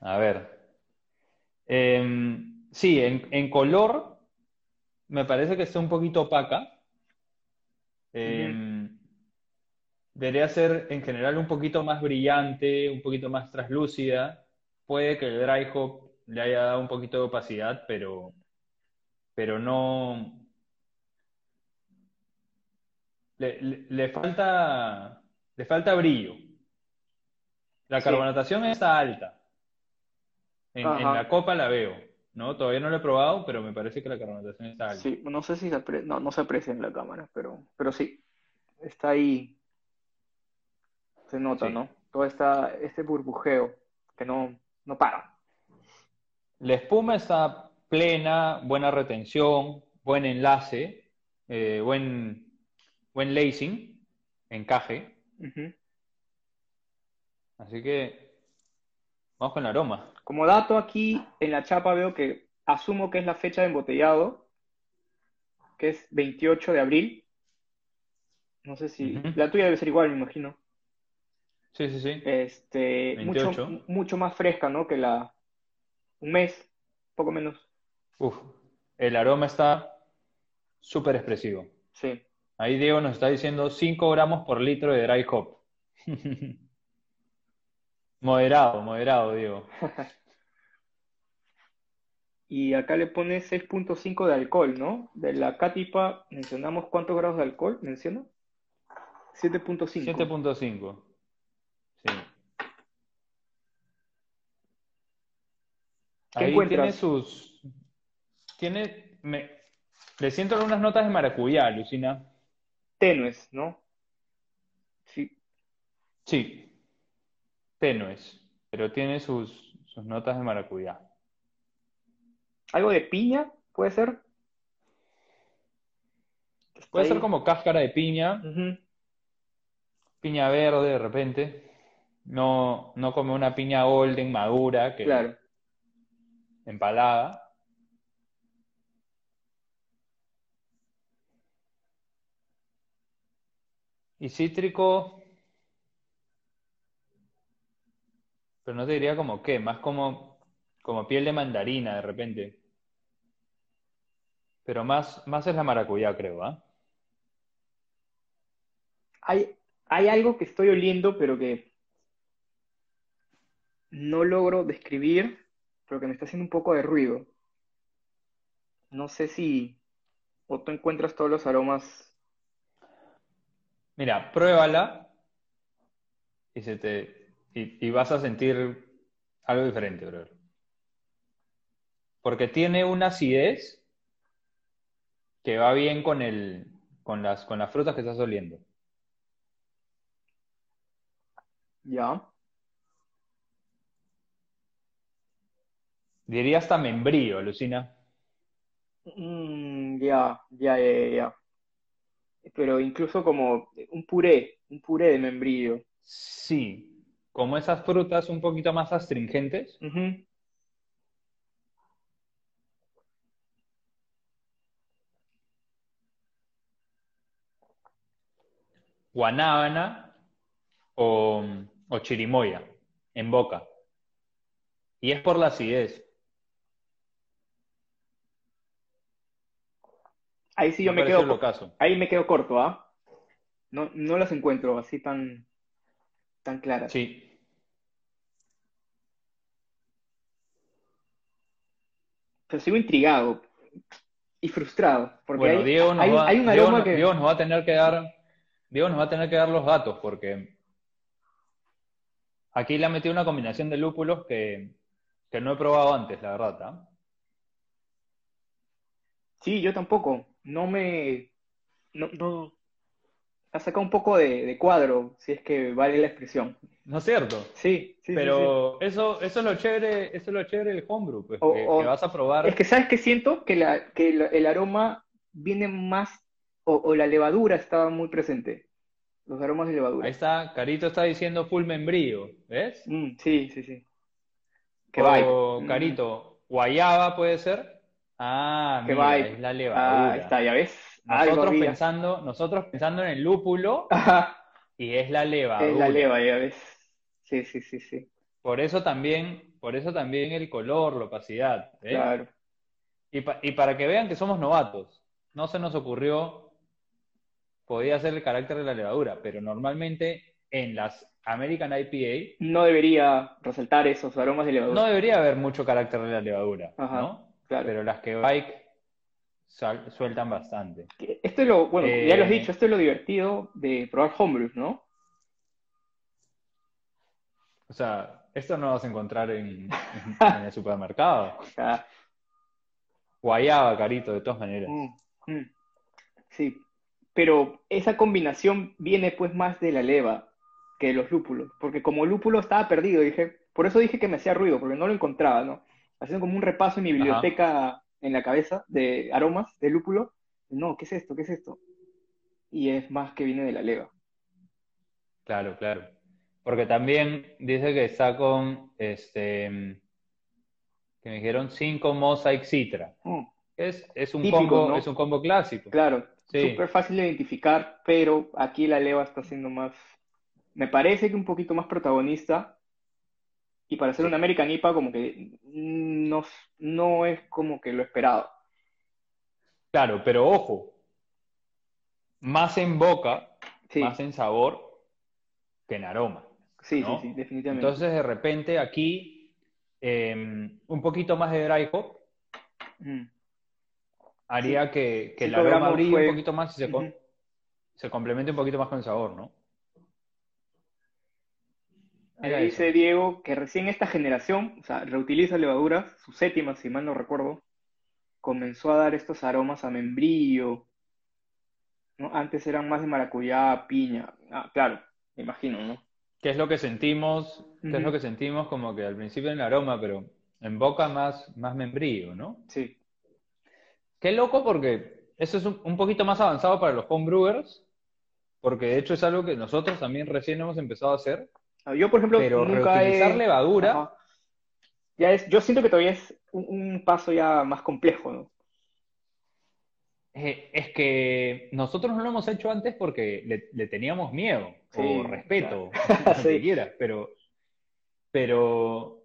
A ver. Em, sí, en, en color me parece que está un poquito opaca. Em, debería ser en general un poquito más brillante, un poquito más traslúcida. Puede que el dry hop le haya dado un poquito de opacidad, pero, pero no. Le, le- le falta, le falta brillo. La Sí. carbonatación está alta. En, la copa la veo, ¿no? Todavía no lo he probado, pero me parece que la carbonatación está alta. Sí, no sé si se apre- no, no se aprecia en la cámara, pero, pero sí, está ahí, se nota, Sí. ¿no? Todo esta, este burbujeo que no, no para. La espuma está plena, buena retención, buen enlace, eh, buen, buen lacing, encaje. Así que vamos con el aroma. Como dato aquí en la chapa veo que asumo que es la fecha de embotellado, que es 28 de abril. No sé si la tuya debe ser igual, me imagino. Sí, sí, sí. Este, mucho, 28. mucho más fresca, ¿no? Que la un mes, poco menos. Uf, el aroma está súper expresivo. Sí. Ahí Diego nos está diciendo 5 gramos por litro de dry hop. (laughs) Moderado, moderado, Diego. (laughs) Y acá le pone 6.5 de alcohol, ¿no? De la Catipa mencionamos cuántos grados de alcohol, menciona. 7.5. 7.5. Sí. ¿Qué Ahí encuentras? tiene sus. Tiene. Me... Le siento algunas notas de maracuyá, Lucina. Tenues, ¿no? Sí. Sí. Tenues. Pero tiene sus, sus notas de maracuyá. ¿Algo de piña? ¿Puede ser? Puede ser como cáscara de piña, piña verde de repente. No, no como una piña golden madura que Claro. empalada. Y cítrico, pero no te diría como qué, más como, como piel de mandarina de repente. Pero más, más es la maracuyá, creo, ¿ah? Hay, hay algo que estoy oliendo, pero que no logro describir, pero que me está haciendo un poco de ruido. No sé si o tú encuentras todos los aromas. Mira, pruébala y, se te, y, y vas a sentir algo diferente, brother. Porque tiene una acidez que va bien con el, con las, con las frutas que estás oliendo. Ya. Diría hasta membrío, Lucina. Mm, ya, ya, ya, ya. Pero incluso como un puré, un puré de membrillo. Sí, como esas frutas un poquito más astringentes. Guanábana o, o chirimoya en boca. Y es por la acidez. Ahí sí yo Me quedo, caso. ahí me quedo corto, ¿ah? No, no las encuentro así tan, tan claras. Sí. Pero sigo intrigado y frustrado, porque Bueno, hay, Diego nos hay, va, hay un aroma que... Diego nos va a tener que dar, Diego nos va a tener que dar los datos porque aquí le ha metido una combinación de lúpulos que, que no he probado antes, la verdad. ¿ah? Sí, yo tampoco. No me... No, no... Ha sacado un poco de, de cuadro, si es que vale la expresión. ¿No es cierto? Sí, sí, sí, Pero eso, eso es lo chévere, eso es lo chévere del homebrew, pues, O- que, o- que vas a sí. probar. Es que, ¿sabes qué siento? Que, la, que el, el aroma viene más... O, o la levadura estaba muy presente. Los aromas de levadura. Ahí está, Carito está diciendo full membrillo, ¿ves? Mm, sí, sí, sí. Qué o vibe. Mm. Carito, guayaba puede ser. Ah, Qué mira, es la Ah, levadura. ahí está, ya ves. Algo Nosotros pensando, nosotros pensando en el lúpulo Ajá, (laughs) y es la es la levadura. leva, ya ves. Sí, sí, sí, sí. Por eso también, por eso también el color, la opacidad, ¿ves? Claro. Y, pa- y para que vean que somos novatos, no se nos ocurrió, podía ser el carácter de la levadura, pero normalmente en las American IPA No debería resaltar esos aromas de levadura. no debería haber mucho carácter de la levadura, Ajá, ¿no? Claro. Pero las que bike sal- sueltan bastante. Esto es lo, bueno, ya lo has Eh, dicho, esto es lo divertido de probar homebrews, ¿no? O sea, esto no lo vas a encontrar en, en- (laughs) en el supermercado. O sea, Guayaba, carito, de todas maneras. mm, mm. Sí, pero esa combinación viene pues más de la leva que de los lúpulos, porque como lúpulo estaba perdido, dije, por eso dije que me hacía ruido, porque no lo encontraba, ¿no? Haciendo como un repaso en mi biblioteca en la cabeza de aromas de lúpulo, no, ¿qué es esto? ¿Qué es esto? Y es más que viene de la leva. Claro, claro. Porque también dice que está con, este, que me dijeron 5 Mosaic Citra. Mm, Es, es un Típico, combo, ¿no? es un combo clásico. claro, Sí. súper fácil de identificar, pero aquí la leva está siendo más, me parece que un poquito más protagonista. Y para ser Sí. una American IPA, como que no, no es como que lo esperado. Claro, pero ojo, más en boca, Sí, más en sabor que en aroma. sí, ¿no? sí, sí, definitivamente. Entonces, de repente aquí, eh, un poquito más de dry hop Mm, haría que, que el aroma brille fue- un poquito más y se complemente un poquito más con el sabor, ¿no? Ahí dice. Diego que recién esta generación, o sea, reutiliza levaduras, su séptima, si mal no recuerdo, comenzó a dar estos aromas a membrillo, ¿no? Antes eran más de maracuyá, piña. Ah, claro, me imagino, ¿no? ¿Qué es lo que sentimos? ¿Qué es lo que sentimos como que al principio en el aroma, pero en boca más, más membrillo, ¿no? Sí, Qué loco porque eso es un, un poquito más avanzado para los homebrewers, porque de hecho es algo que nosotros también recién hemos empezado a hacer, Yo, por ejemplo, pero nunca reutilizar he... levadura, Ajá. Ya es, yo siento que todavía es un, un paso ya más complejo, ¿no? eh, es que nosotros no lo hemos hecho antes porque le, le teníamos miedo Sí, o respeto, claro. (laughs) Sí. quieras, pero, pero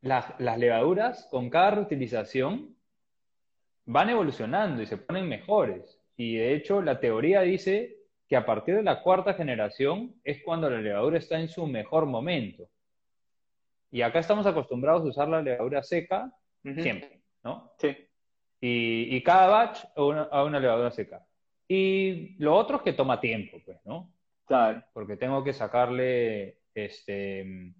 las, las levaduras con cada reutilización van evolucionando y se ponen mejores. Y de hecho la teoría dice que a partir de la cuarta generación es cuando la levadura está en su mejor momento. Y acá estamos acostumbrados a usar la levadura seca siempre, ¿no? Sí, Y, y cada batch a una, a una levadura seca. Y lo otro es que toma tiempo, pues, ¿no? claro. Porque tengo que sacarle, este,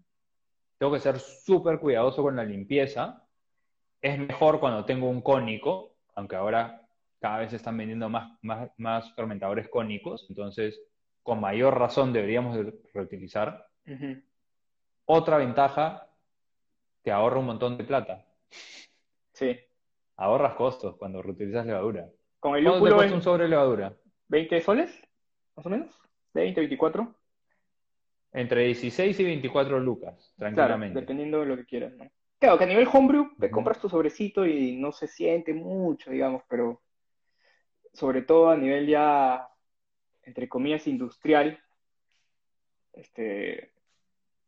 tengo que ser súper cuidadoso con la limpieza. Es mejor cuando tengo un cónico, aunque ahora cada vez se están vendiendo más, más, más fermentadores cónicos, entonces con mayor razón deberíamos de reutilizar. Otra ventaja, te ahorra un montón de plata. Sí. Ahorras costos cuando reutilizas levadura. Con el ¿Cuánto te lúpulo es... un sobre de levadura? 20 soles, más o menos, 20, 24. Entre 16 y 24 lucas, Claro, tranquilamente. dependiendo de lo que quieras, ¿no? Claro, que a nivel homebrew te compras tu sobrecito y no se siente mucho, digamos, pero sobre todo a nivel ya, entre comillas, industrial, este,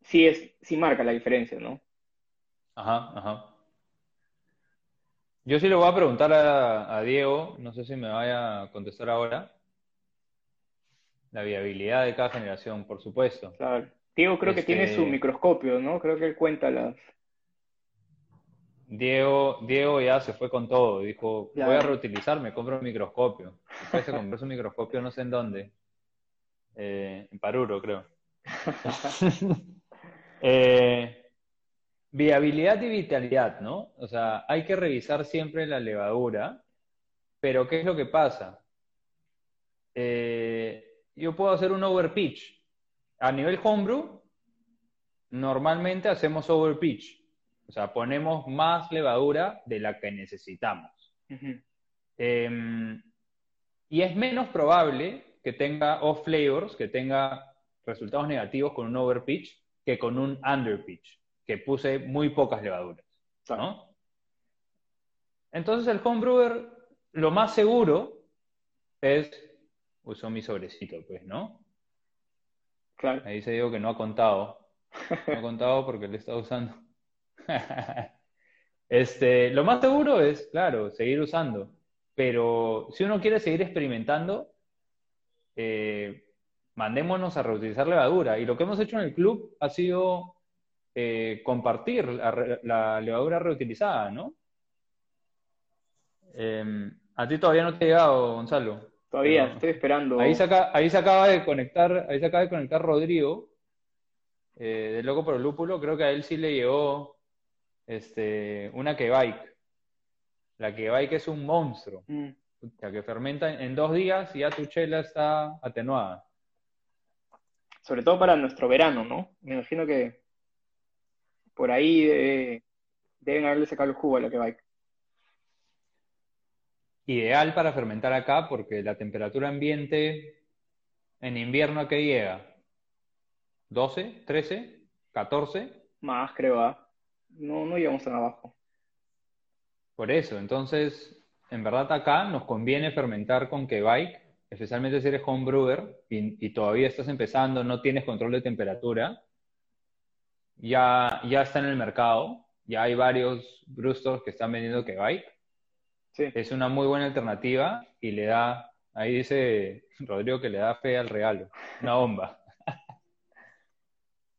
sí es, sí marca la diferencia, ¿no? Ajá, ajá. Yo sí le voy a preguntar a, a Diego, no sé si me vaya a contestar ahora, la viabilidad de cada generación, por supuesto. Claro. Diego creo que tiene Este- su microscopio, ¿no? Creo que él cuenta las... Diego, Diego ya se fue con todo, dijo, Ya. voy a reutilizar, me compro un microscopio. Después se compró su microscopio no sé en dónde, Eh, en Paruro creo. (laughs) Eh, viabilidad y vitalidad, ¿no? O sea, hay que revisar siempre la levadura, pero ¿qué es lo que pasa? Eh, yo puedo hacer un overpitch. A nivel homebrew, normalmente hacemos overpitch. O sea, ponemos más levadura de la que necesitamos. Eh, y es menos probable que tenga off flavors, que tenga resultados negativos con un overpitch que con un underpitch, que puse muy pocas levaduras, ¿no? Entonces el homebrewer, lo más seguro es, uso mi sobrecito, pues, ¿no? Claro. Ahí se digo que no ha contado. No ha contado porque le está usando. (laughs) Este, lo más seguro es, claro, seguir usando. Pero si uno quiere seguir experimentando, eh, mandémonos a reutilizar levadura. Y lo que hemos hecho en el club ha sido eh, compartir la, levadura reutilizada, ¿no? Eh, a ti todavía no te ha llegado, Gonzalo. Todavía Pero- estoy esperando. Ahí se, acaba, ahí se acaba de conectar, ahí se acaba de conectar Rodrigo, eh, de Loco por el Lúpulo. Creo que a él sí le llegó este, una Kebike. La Kebike es un monstruo. Mm, Pucha, que fermenta en, dos días y ya tu chela está atenuada. Sobre todo para nuestro verano, ¿no? Me imagino que por ahí eh, deben haberle sacado el jugo a la que va. Ideal para fermentar acá porque la temperatura ambiente en invierno a qué llega? ¿12? ¿13? ¿14? Más, creo, ¿ah? No, no llegamos tan abajo. Por eso, entonces, en verdad acá nos conviene fermentar con Kebike, especialmente si eres homebrewer y, y todavía estás empezando, no tienes control de temperatura. Ya, ya está en el mercado, ya hay varios brewstores que están vendiendo Kebike. Sí. Es una muy buena alternativa y le da, ahí dice (laughs) Rodrigo que le da fe al regalo, una bomba. (laughs)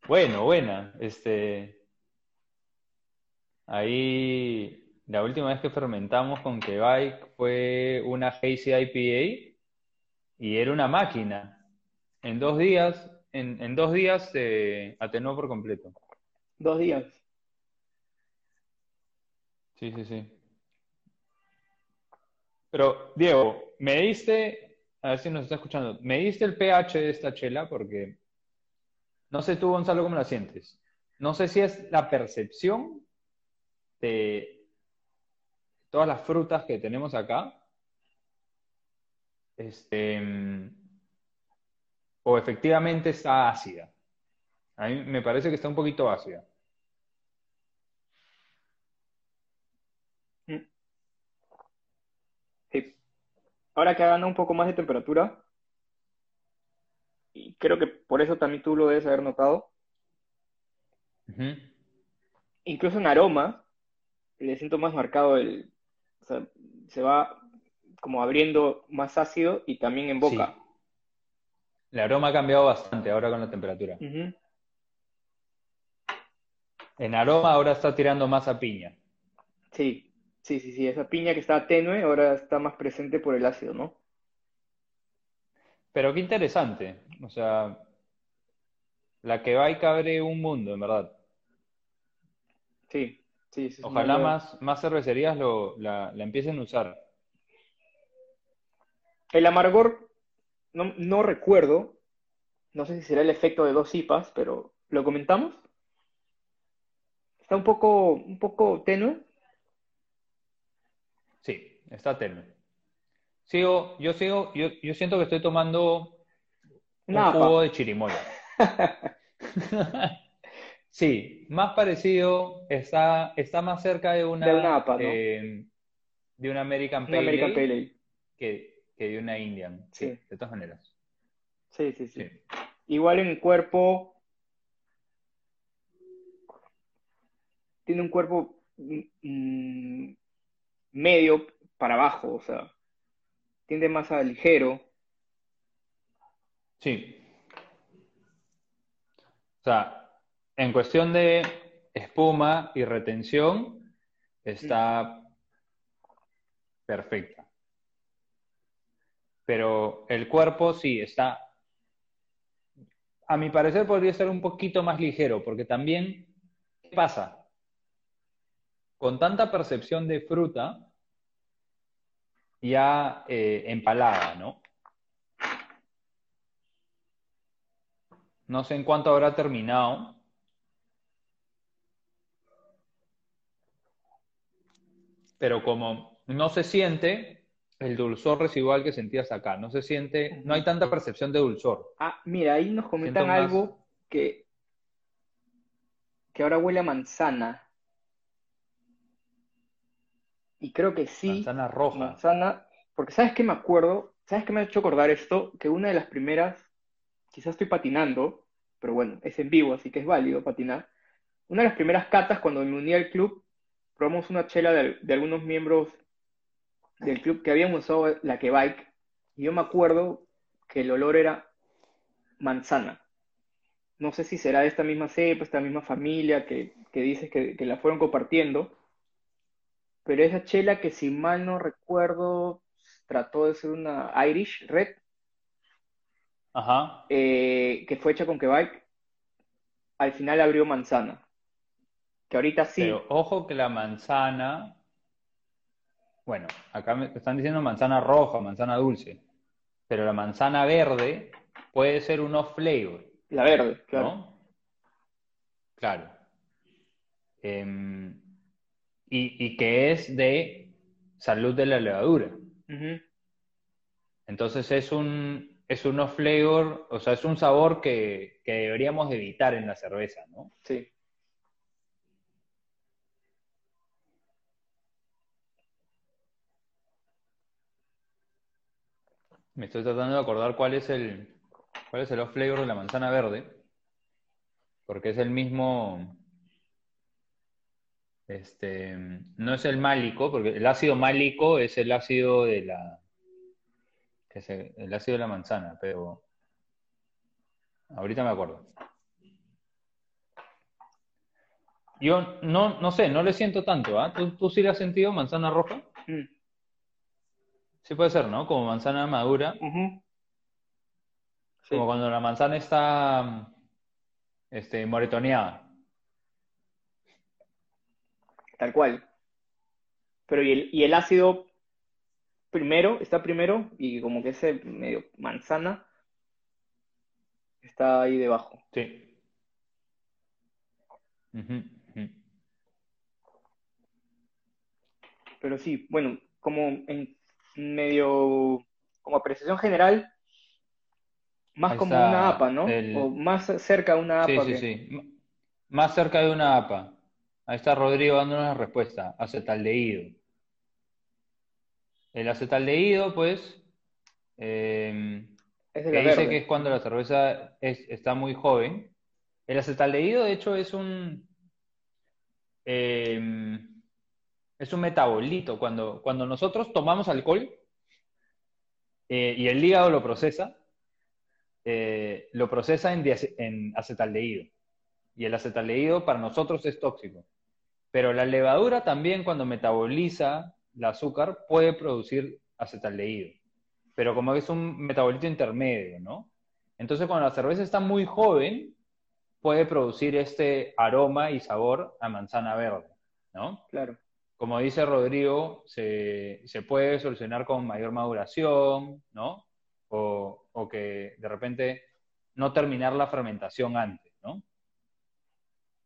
Bueno, buena. Este, ahí la última vez que fermentamos con Kebike fue una Hazy IPA y era una máquina. En dos días, en, en dos días se atenuó por completo. Dos días. Sí, sí, sí. Pero, Diego, me diste, a ver si nos está escuchando, me diste el pH de esta chela porque no sé tú, Gonzalo, cómo la sientes. No sé si es la percepción de todas las frutas que tenemos acá, este, o efectivamente está ácida. A mí me parece que está un poquito ácida. Mm. Sí. Ahora que ha ganado un poco más de temperatura, y creo que por eso también tú lo debes haber notado, incluso en aroma, le siento más marcado el, o sea, se va como abriendo más ácido y también en boca. Sí. El aroma ha cambiado bastante ahora con la temperatura. En aroma ahora está tirando más a piña. Sí, sí, sí, sí, esa piña que estaba tenue ahora está más presente por el ácido, ¿no? Pero qué interesante. O sea, la que va y abre un mundo, en verdad. Sí, sí, sí. Ojalá más, más cervecerías lo, la, la empiecen a usar. El amargor, no, no recuerdo, no sé si será el efecto de dos IPAs, pero ¿lo comentamos? Está un poco, un poco tenue. Sí, está tenue. Sigo, yo sigo, yo, yo siento que estoy tomando un Una jugo de chirimoya. (laughs) Sí, más parecido, está, está más cerca de una, eh, de una American Una Pale American Ale Pale Ale. que, que de una Indian. Sí, Sí. de todas maneras. Sí, sí, sí. Sí. Igual en cuerpo. Tiene un cuerpo mm, medio para abajo, o sea, tiende más a ligero. Sí. O sea, en cuestión de espuma y retención, está perfecta. Pero el cuerpo sí está, a mi parecer podría ser un poquito más ligero, porque también, ¿qué pasa? Con tanta percepción de fruta, ya eh, empalada, ¿no? No sé en cuánto habrá terminado. Pero como no se siente el dulzor residual que sentías acá, no se siente, no hay tanta percepción de dulzor. Ah, mira, ahí nos comentan más- algo que, que ahora huele a manzana. Y creo que sí, Manzana roja. manzana, porque ¿sabes qué me acuerdo? ¿Sabes qué me ha hecho acordar esto? Que una de las primeras, quizás estoy patinando, pero bueno, es en vivo, así que es válido patinar. Una de las primeras catas, cuando me uní al club, probamos una chela de, de algunos miembros del club que habían usado la que bike, y yo me acuerdo que el olor era manzana. No sé si será de esta misma cepa, esta misma familia que, que dices que, que la fueron compartiendo, pero esa chela que si mal no recuerdo trató de ser una Irish Red, Ajá. eh, que fue hecha con Quebec, al final abrió manzana. Que ahorita sí, Pero ojo que la manzana, bueno, acá me están diciendo manzana roja, manzana dulce, pero la manzana verde puede ser un off flavor, la verde, claro. ¿no? Claro. Em, y, y que es de salud de la levadura. Entonces es un, es un off flavor, o sea, es un sabor que, que deberíamos evitar en la cerveza, ¿no? Sí. Me estoy tratando de acordar cuál es el, cuál es el off flavor de la manzana verde, porque es el mismo, este, no es el málico, porque el ácido málico es el ácido de la, que el ácido de la manzana, pero ahorita me acuerdo. Yo no, no sé, no le siento tanto, ¿ah? ¿Tú, tú sí le has sentido manzana roja? Mm. Sí puede ser, ¿no? Como manzana madura. Sí. Como cuando la manzana está este, moretoneada. Tal cual. Pero y el, y el ácido primero, está primero, y como que ese medio manzana está ahí debajo. Sí. Ujú. Pero sí, bueno, como en medio, como apreciación general, más como una APA, ¿no? el- O más cerca de una Sí, APA sí, que... sí. M- Más cerca de una APA. Ahí está Rodrigo dándonos la respuesta. Acetaldehído. El acetaldehído, pues, eh, Es de que la dice verde. que es cuando la cerveza es- está muy joven. El acetaldehído, de hecho, es un, eh, es un metabolito. Cuando, cuando nosotros tomamos alcohol eh, y el hígado lo procesa, eh, lo procesa en, en acetaldehído. Y el acetaldehído para nosotros es tóxico. Pero la levadura también cuando metaboliza el azúcar puede producir acetaldehído. Pero como es un metabolito intermedio, ¿no? Entonces cuando la cerveza está muy joven, puede producir este aroma y sabor a manzana verde, ¿no? Claro. Como dice Rodrigo, se, se puede solucionar con mayor maduración, ¿no? O, o que de repente no terminar la fermentación antes, ¿no?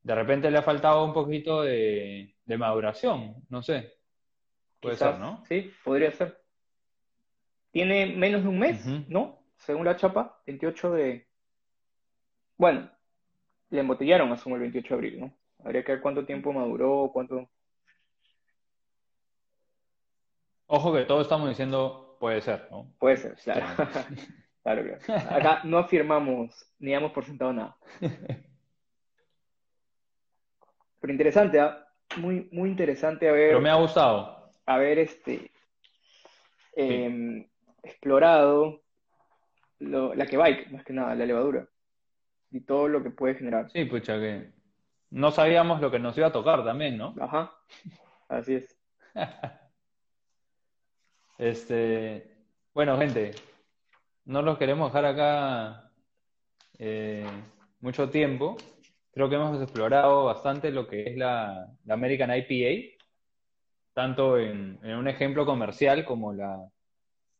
De repente le ha faltado un poquito de, de maduración, no sé. Puede Quizás, ser, ¿no? Sí, podría ser. tiene menos de un mes. ¿no? Según la chapa, 28 de... Bueno, le embotellaron, asumo, el 28 de abril, ¿no? Habría que ver cuánto tiempo maduró, cuánto... Ojo que todos estamos diciendo puede ser, ¿no? Puede ser, claro. (laughs) Claro, claro. Acá no afirmamos ni damos por sentado nada. (laughs) Pero interesante, ¿ah? Muy, muy interesante haber, Pero me ha gustado. haber este, em, explorado lo- la que bike, más que nada, la levadura. Y todo lo que puede generar. Sí, pucha, que no sabíamos lo que nos iba a tocar también, ¿no? Ajá, así es. (laughs) Este, bueno, gente, no los queremos dejar acá eh, mucho tiempo. Creo que hemos explorado bastante lo que es la, American IPA, tanto en, un ejemplo comercial como la,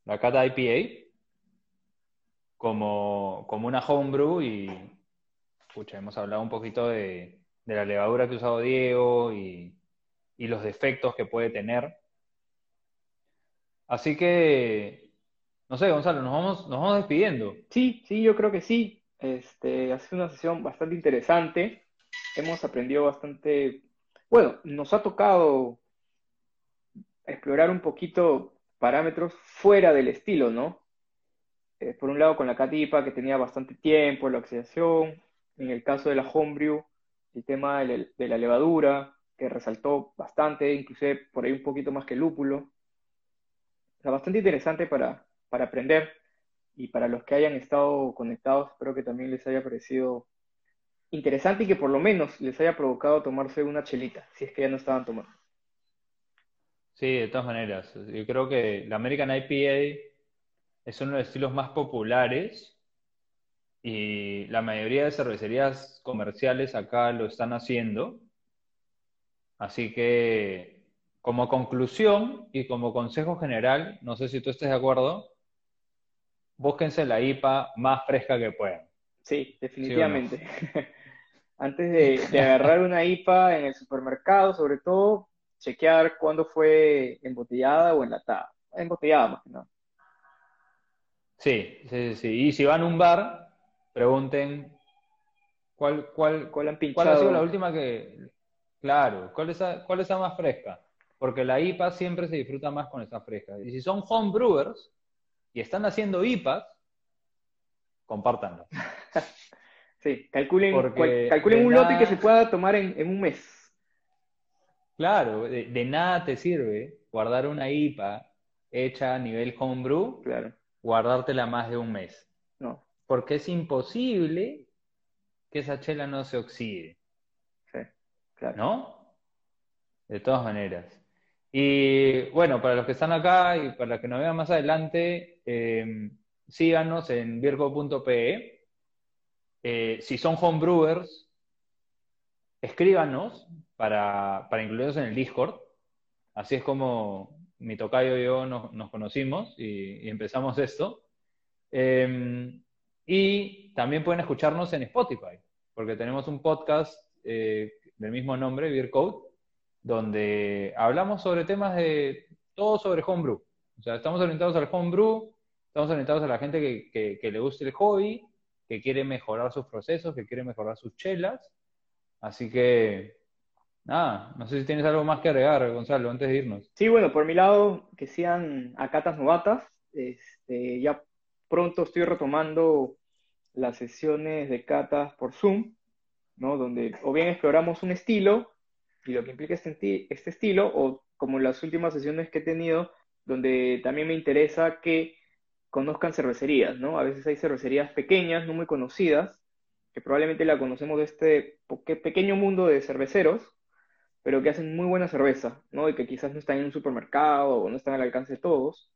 la Cata IPA, como, como una homebrew y, pucha, hemos hablado un poquito de, de la levadura que ha usado Diego y, y los defectos que puede tener. Así que, no sé, Gonzalo, nos vamos, nos vamos despidiendo. Sí, sí, yo creo que sí. Este, ha sido una sesión bastante interesante. Hemos aprendido bastante. Bueno, nos ha tocado explorar un poquito parámetros fuera del estilo, ¿no? Eh, por un lado con la catipa, que tenía bastante tiempo, la oxidación. En el caso de la homebrew, el tema de la, de la levadura, que resaltó bastante, inclusive por ahí un poquito más que el lúpulo. Sea, bastante interesante para, para aprender y para los que hayan estado conectados, espero que también les haya parecido interesante y que por lo menos les haya provocado tomarse una chelita, si es que ya no estaban tomando. Sí, de todas maneras. Yo creo que la American IPA es uno de los estilos más populares y la mayoría de cervecerías comerciales acá lo están haciendo. Así que, como conclusión y como consejo general, no sé si tú estés de acuerdo, búsquense la IPA más fresca que puedan. Sí, definitivamente. (laughs) Antes de, (laughs) de agarrar una IPA en el supermercado, sobre todo, chequear cuándo fue embotellada o enlatada. Embotellada más que nada. Sí, sí, sí. Y si van a un bar, pregunten cuál, cuál, ¿Cuál han ¿Cuál ha sido pinchado? la última que... Claro, ¿cuál es, la- cuál es la más fresca? Porque la IPA siempre se disfruta más con esa fresca. Y si son home brewers y están haciendo IPAs, compártanlo. (laughs) Sí, calculen, cual- calculen un lote nada- que se pueda tomar en, en un mes. Claro, de, de nada te sirve guardar una IPA hecha a nivel homebrew, Claro, guardártela más de un mes. no, Porque es imposible que esa chela no se oxide. sí, claro. ¿no? De todas maneras. Y bueno, para los que están acá y para los que nos vean más adelante, eh, síganos en virgo.pe. Eh, si son homebrewers, escríbanos para, para incluirlos en el Discord. Así es como mi tocayo y yo nos, conocimos y, empezamos esto. Eh, y también pueden escucharnos en Spotify, porque tenemos un podcast eh, del mismo nombre, Beer Code, donde hablamos sobre temas de todo sobre homebrew. O sea, estamos orientados al homebrew, estamos orientados a la gente que, que- que le guste el hobby, que quiere mejorar sus procesos, que quiere mejorar sus chelas. Así que, nada, no sé si tienes algo más que agregar, Gonzalo, antes de irnos. Sí, bueno, por mi lado, que sean a catas novatas. Este, ya pronto estoy retomando las sesiones de catas por Zoom, ¿no? Donde o bien exploramos un estilo y lo que implica este, este estilo, o como las últimas sesiones que he tenido, donde también me interesa que conozcan cervecerías, ¿no? A veces hay cervecerías pequeñas, no muy conocidas, que probablemente la conocemos de este pequeño mundo de cerveceros, pero que hacen muy buena cerveza, ¿no? Y que quizás no están en un supermercado o no están al alcance de todos.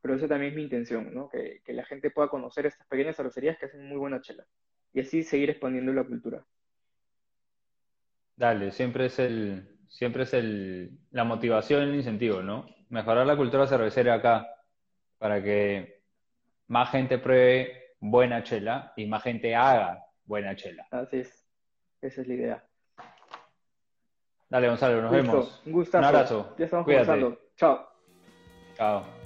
Pero esa también es mi intención, ¿no? Que, que la gente pueda conocer estas pequeñas cervecerías que hacen muy buena chela. Y así seguir expandiendo la cultura. Dale, siempre es el, siempre es el, la motivación y el incentivo, ¿no? Mejorar la cultura cervecera acá para que más gente pruebe buena chela y más gente haga buena chela. Así es. Esa es la idea. Dale, Gonzalo, nos vemos. Un gustazo. Un abrazo. Ya estamos Cuídate. conversando. Chao. Chao.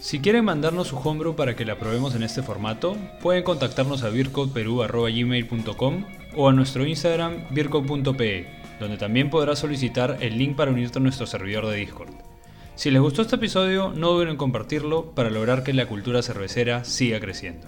Si quieren mandarnos su homebrew para que la probemos en este formato, pueden contactarnos a beercodeperú.gmail.com o a nuestro Instagram beercode.pe, donde también podrás solicitar el link para unirte a nuestro servidor de Discord. Si les gustó este episodio, no duden en compartirlo para lograr que la cultura cervecera siga creciendo.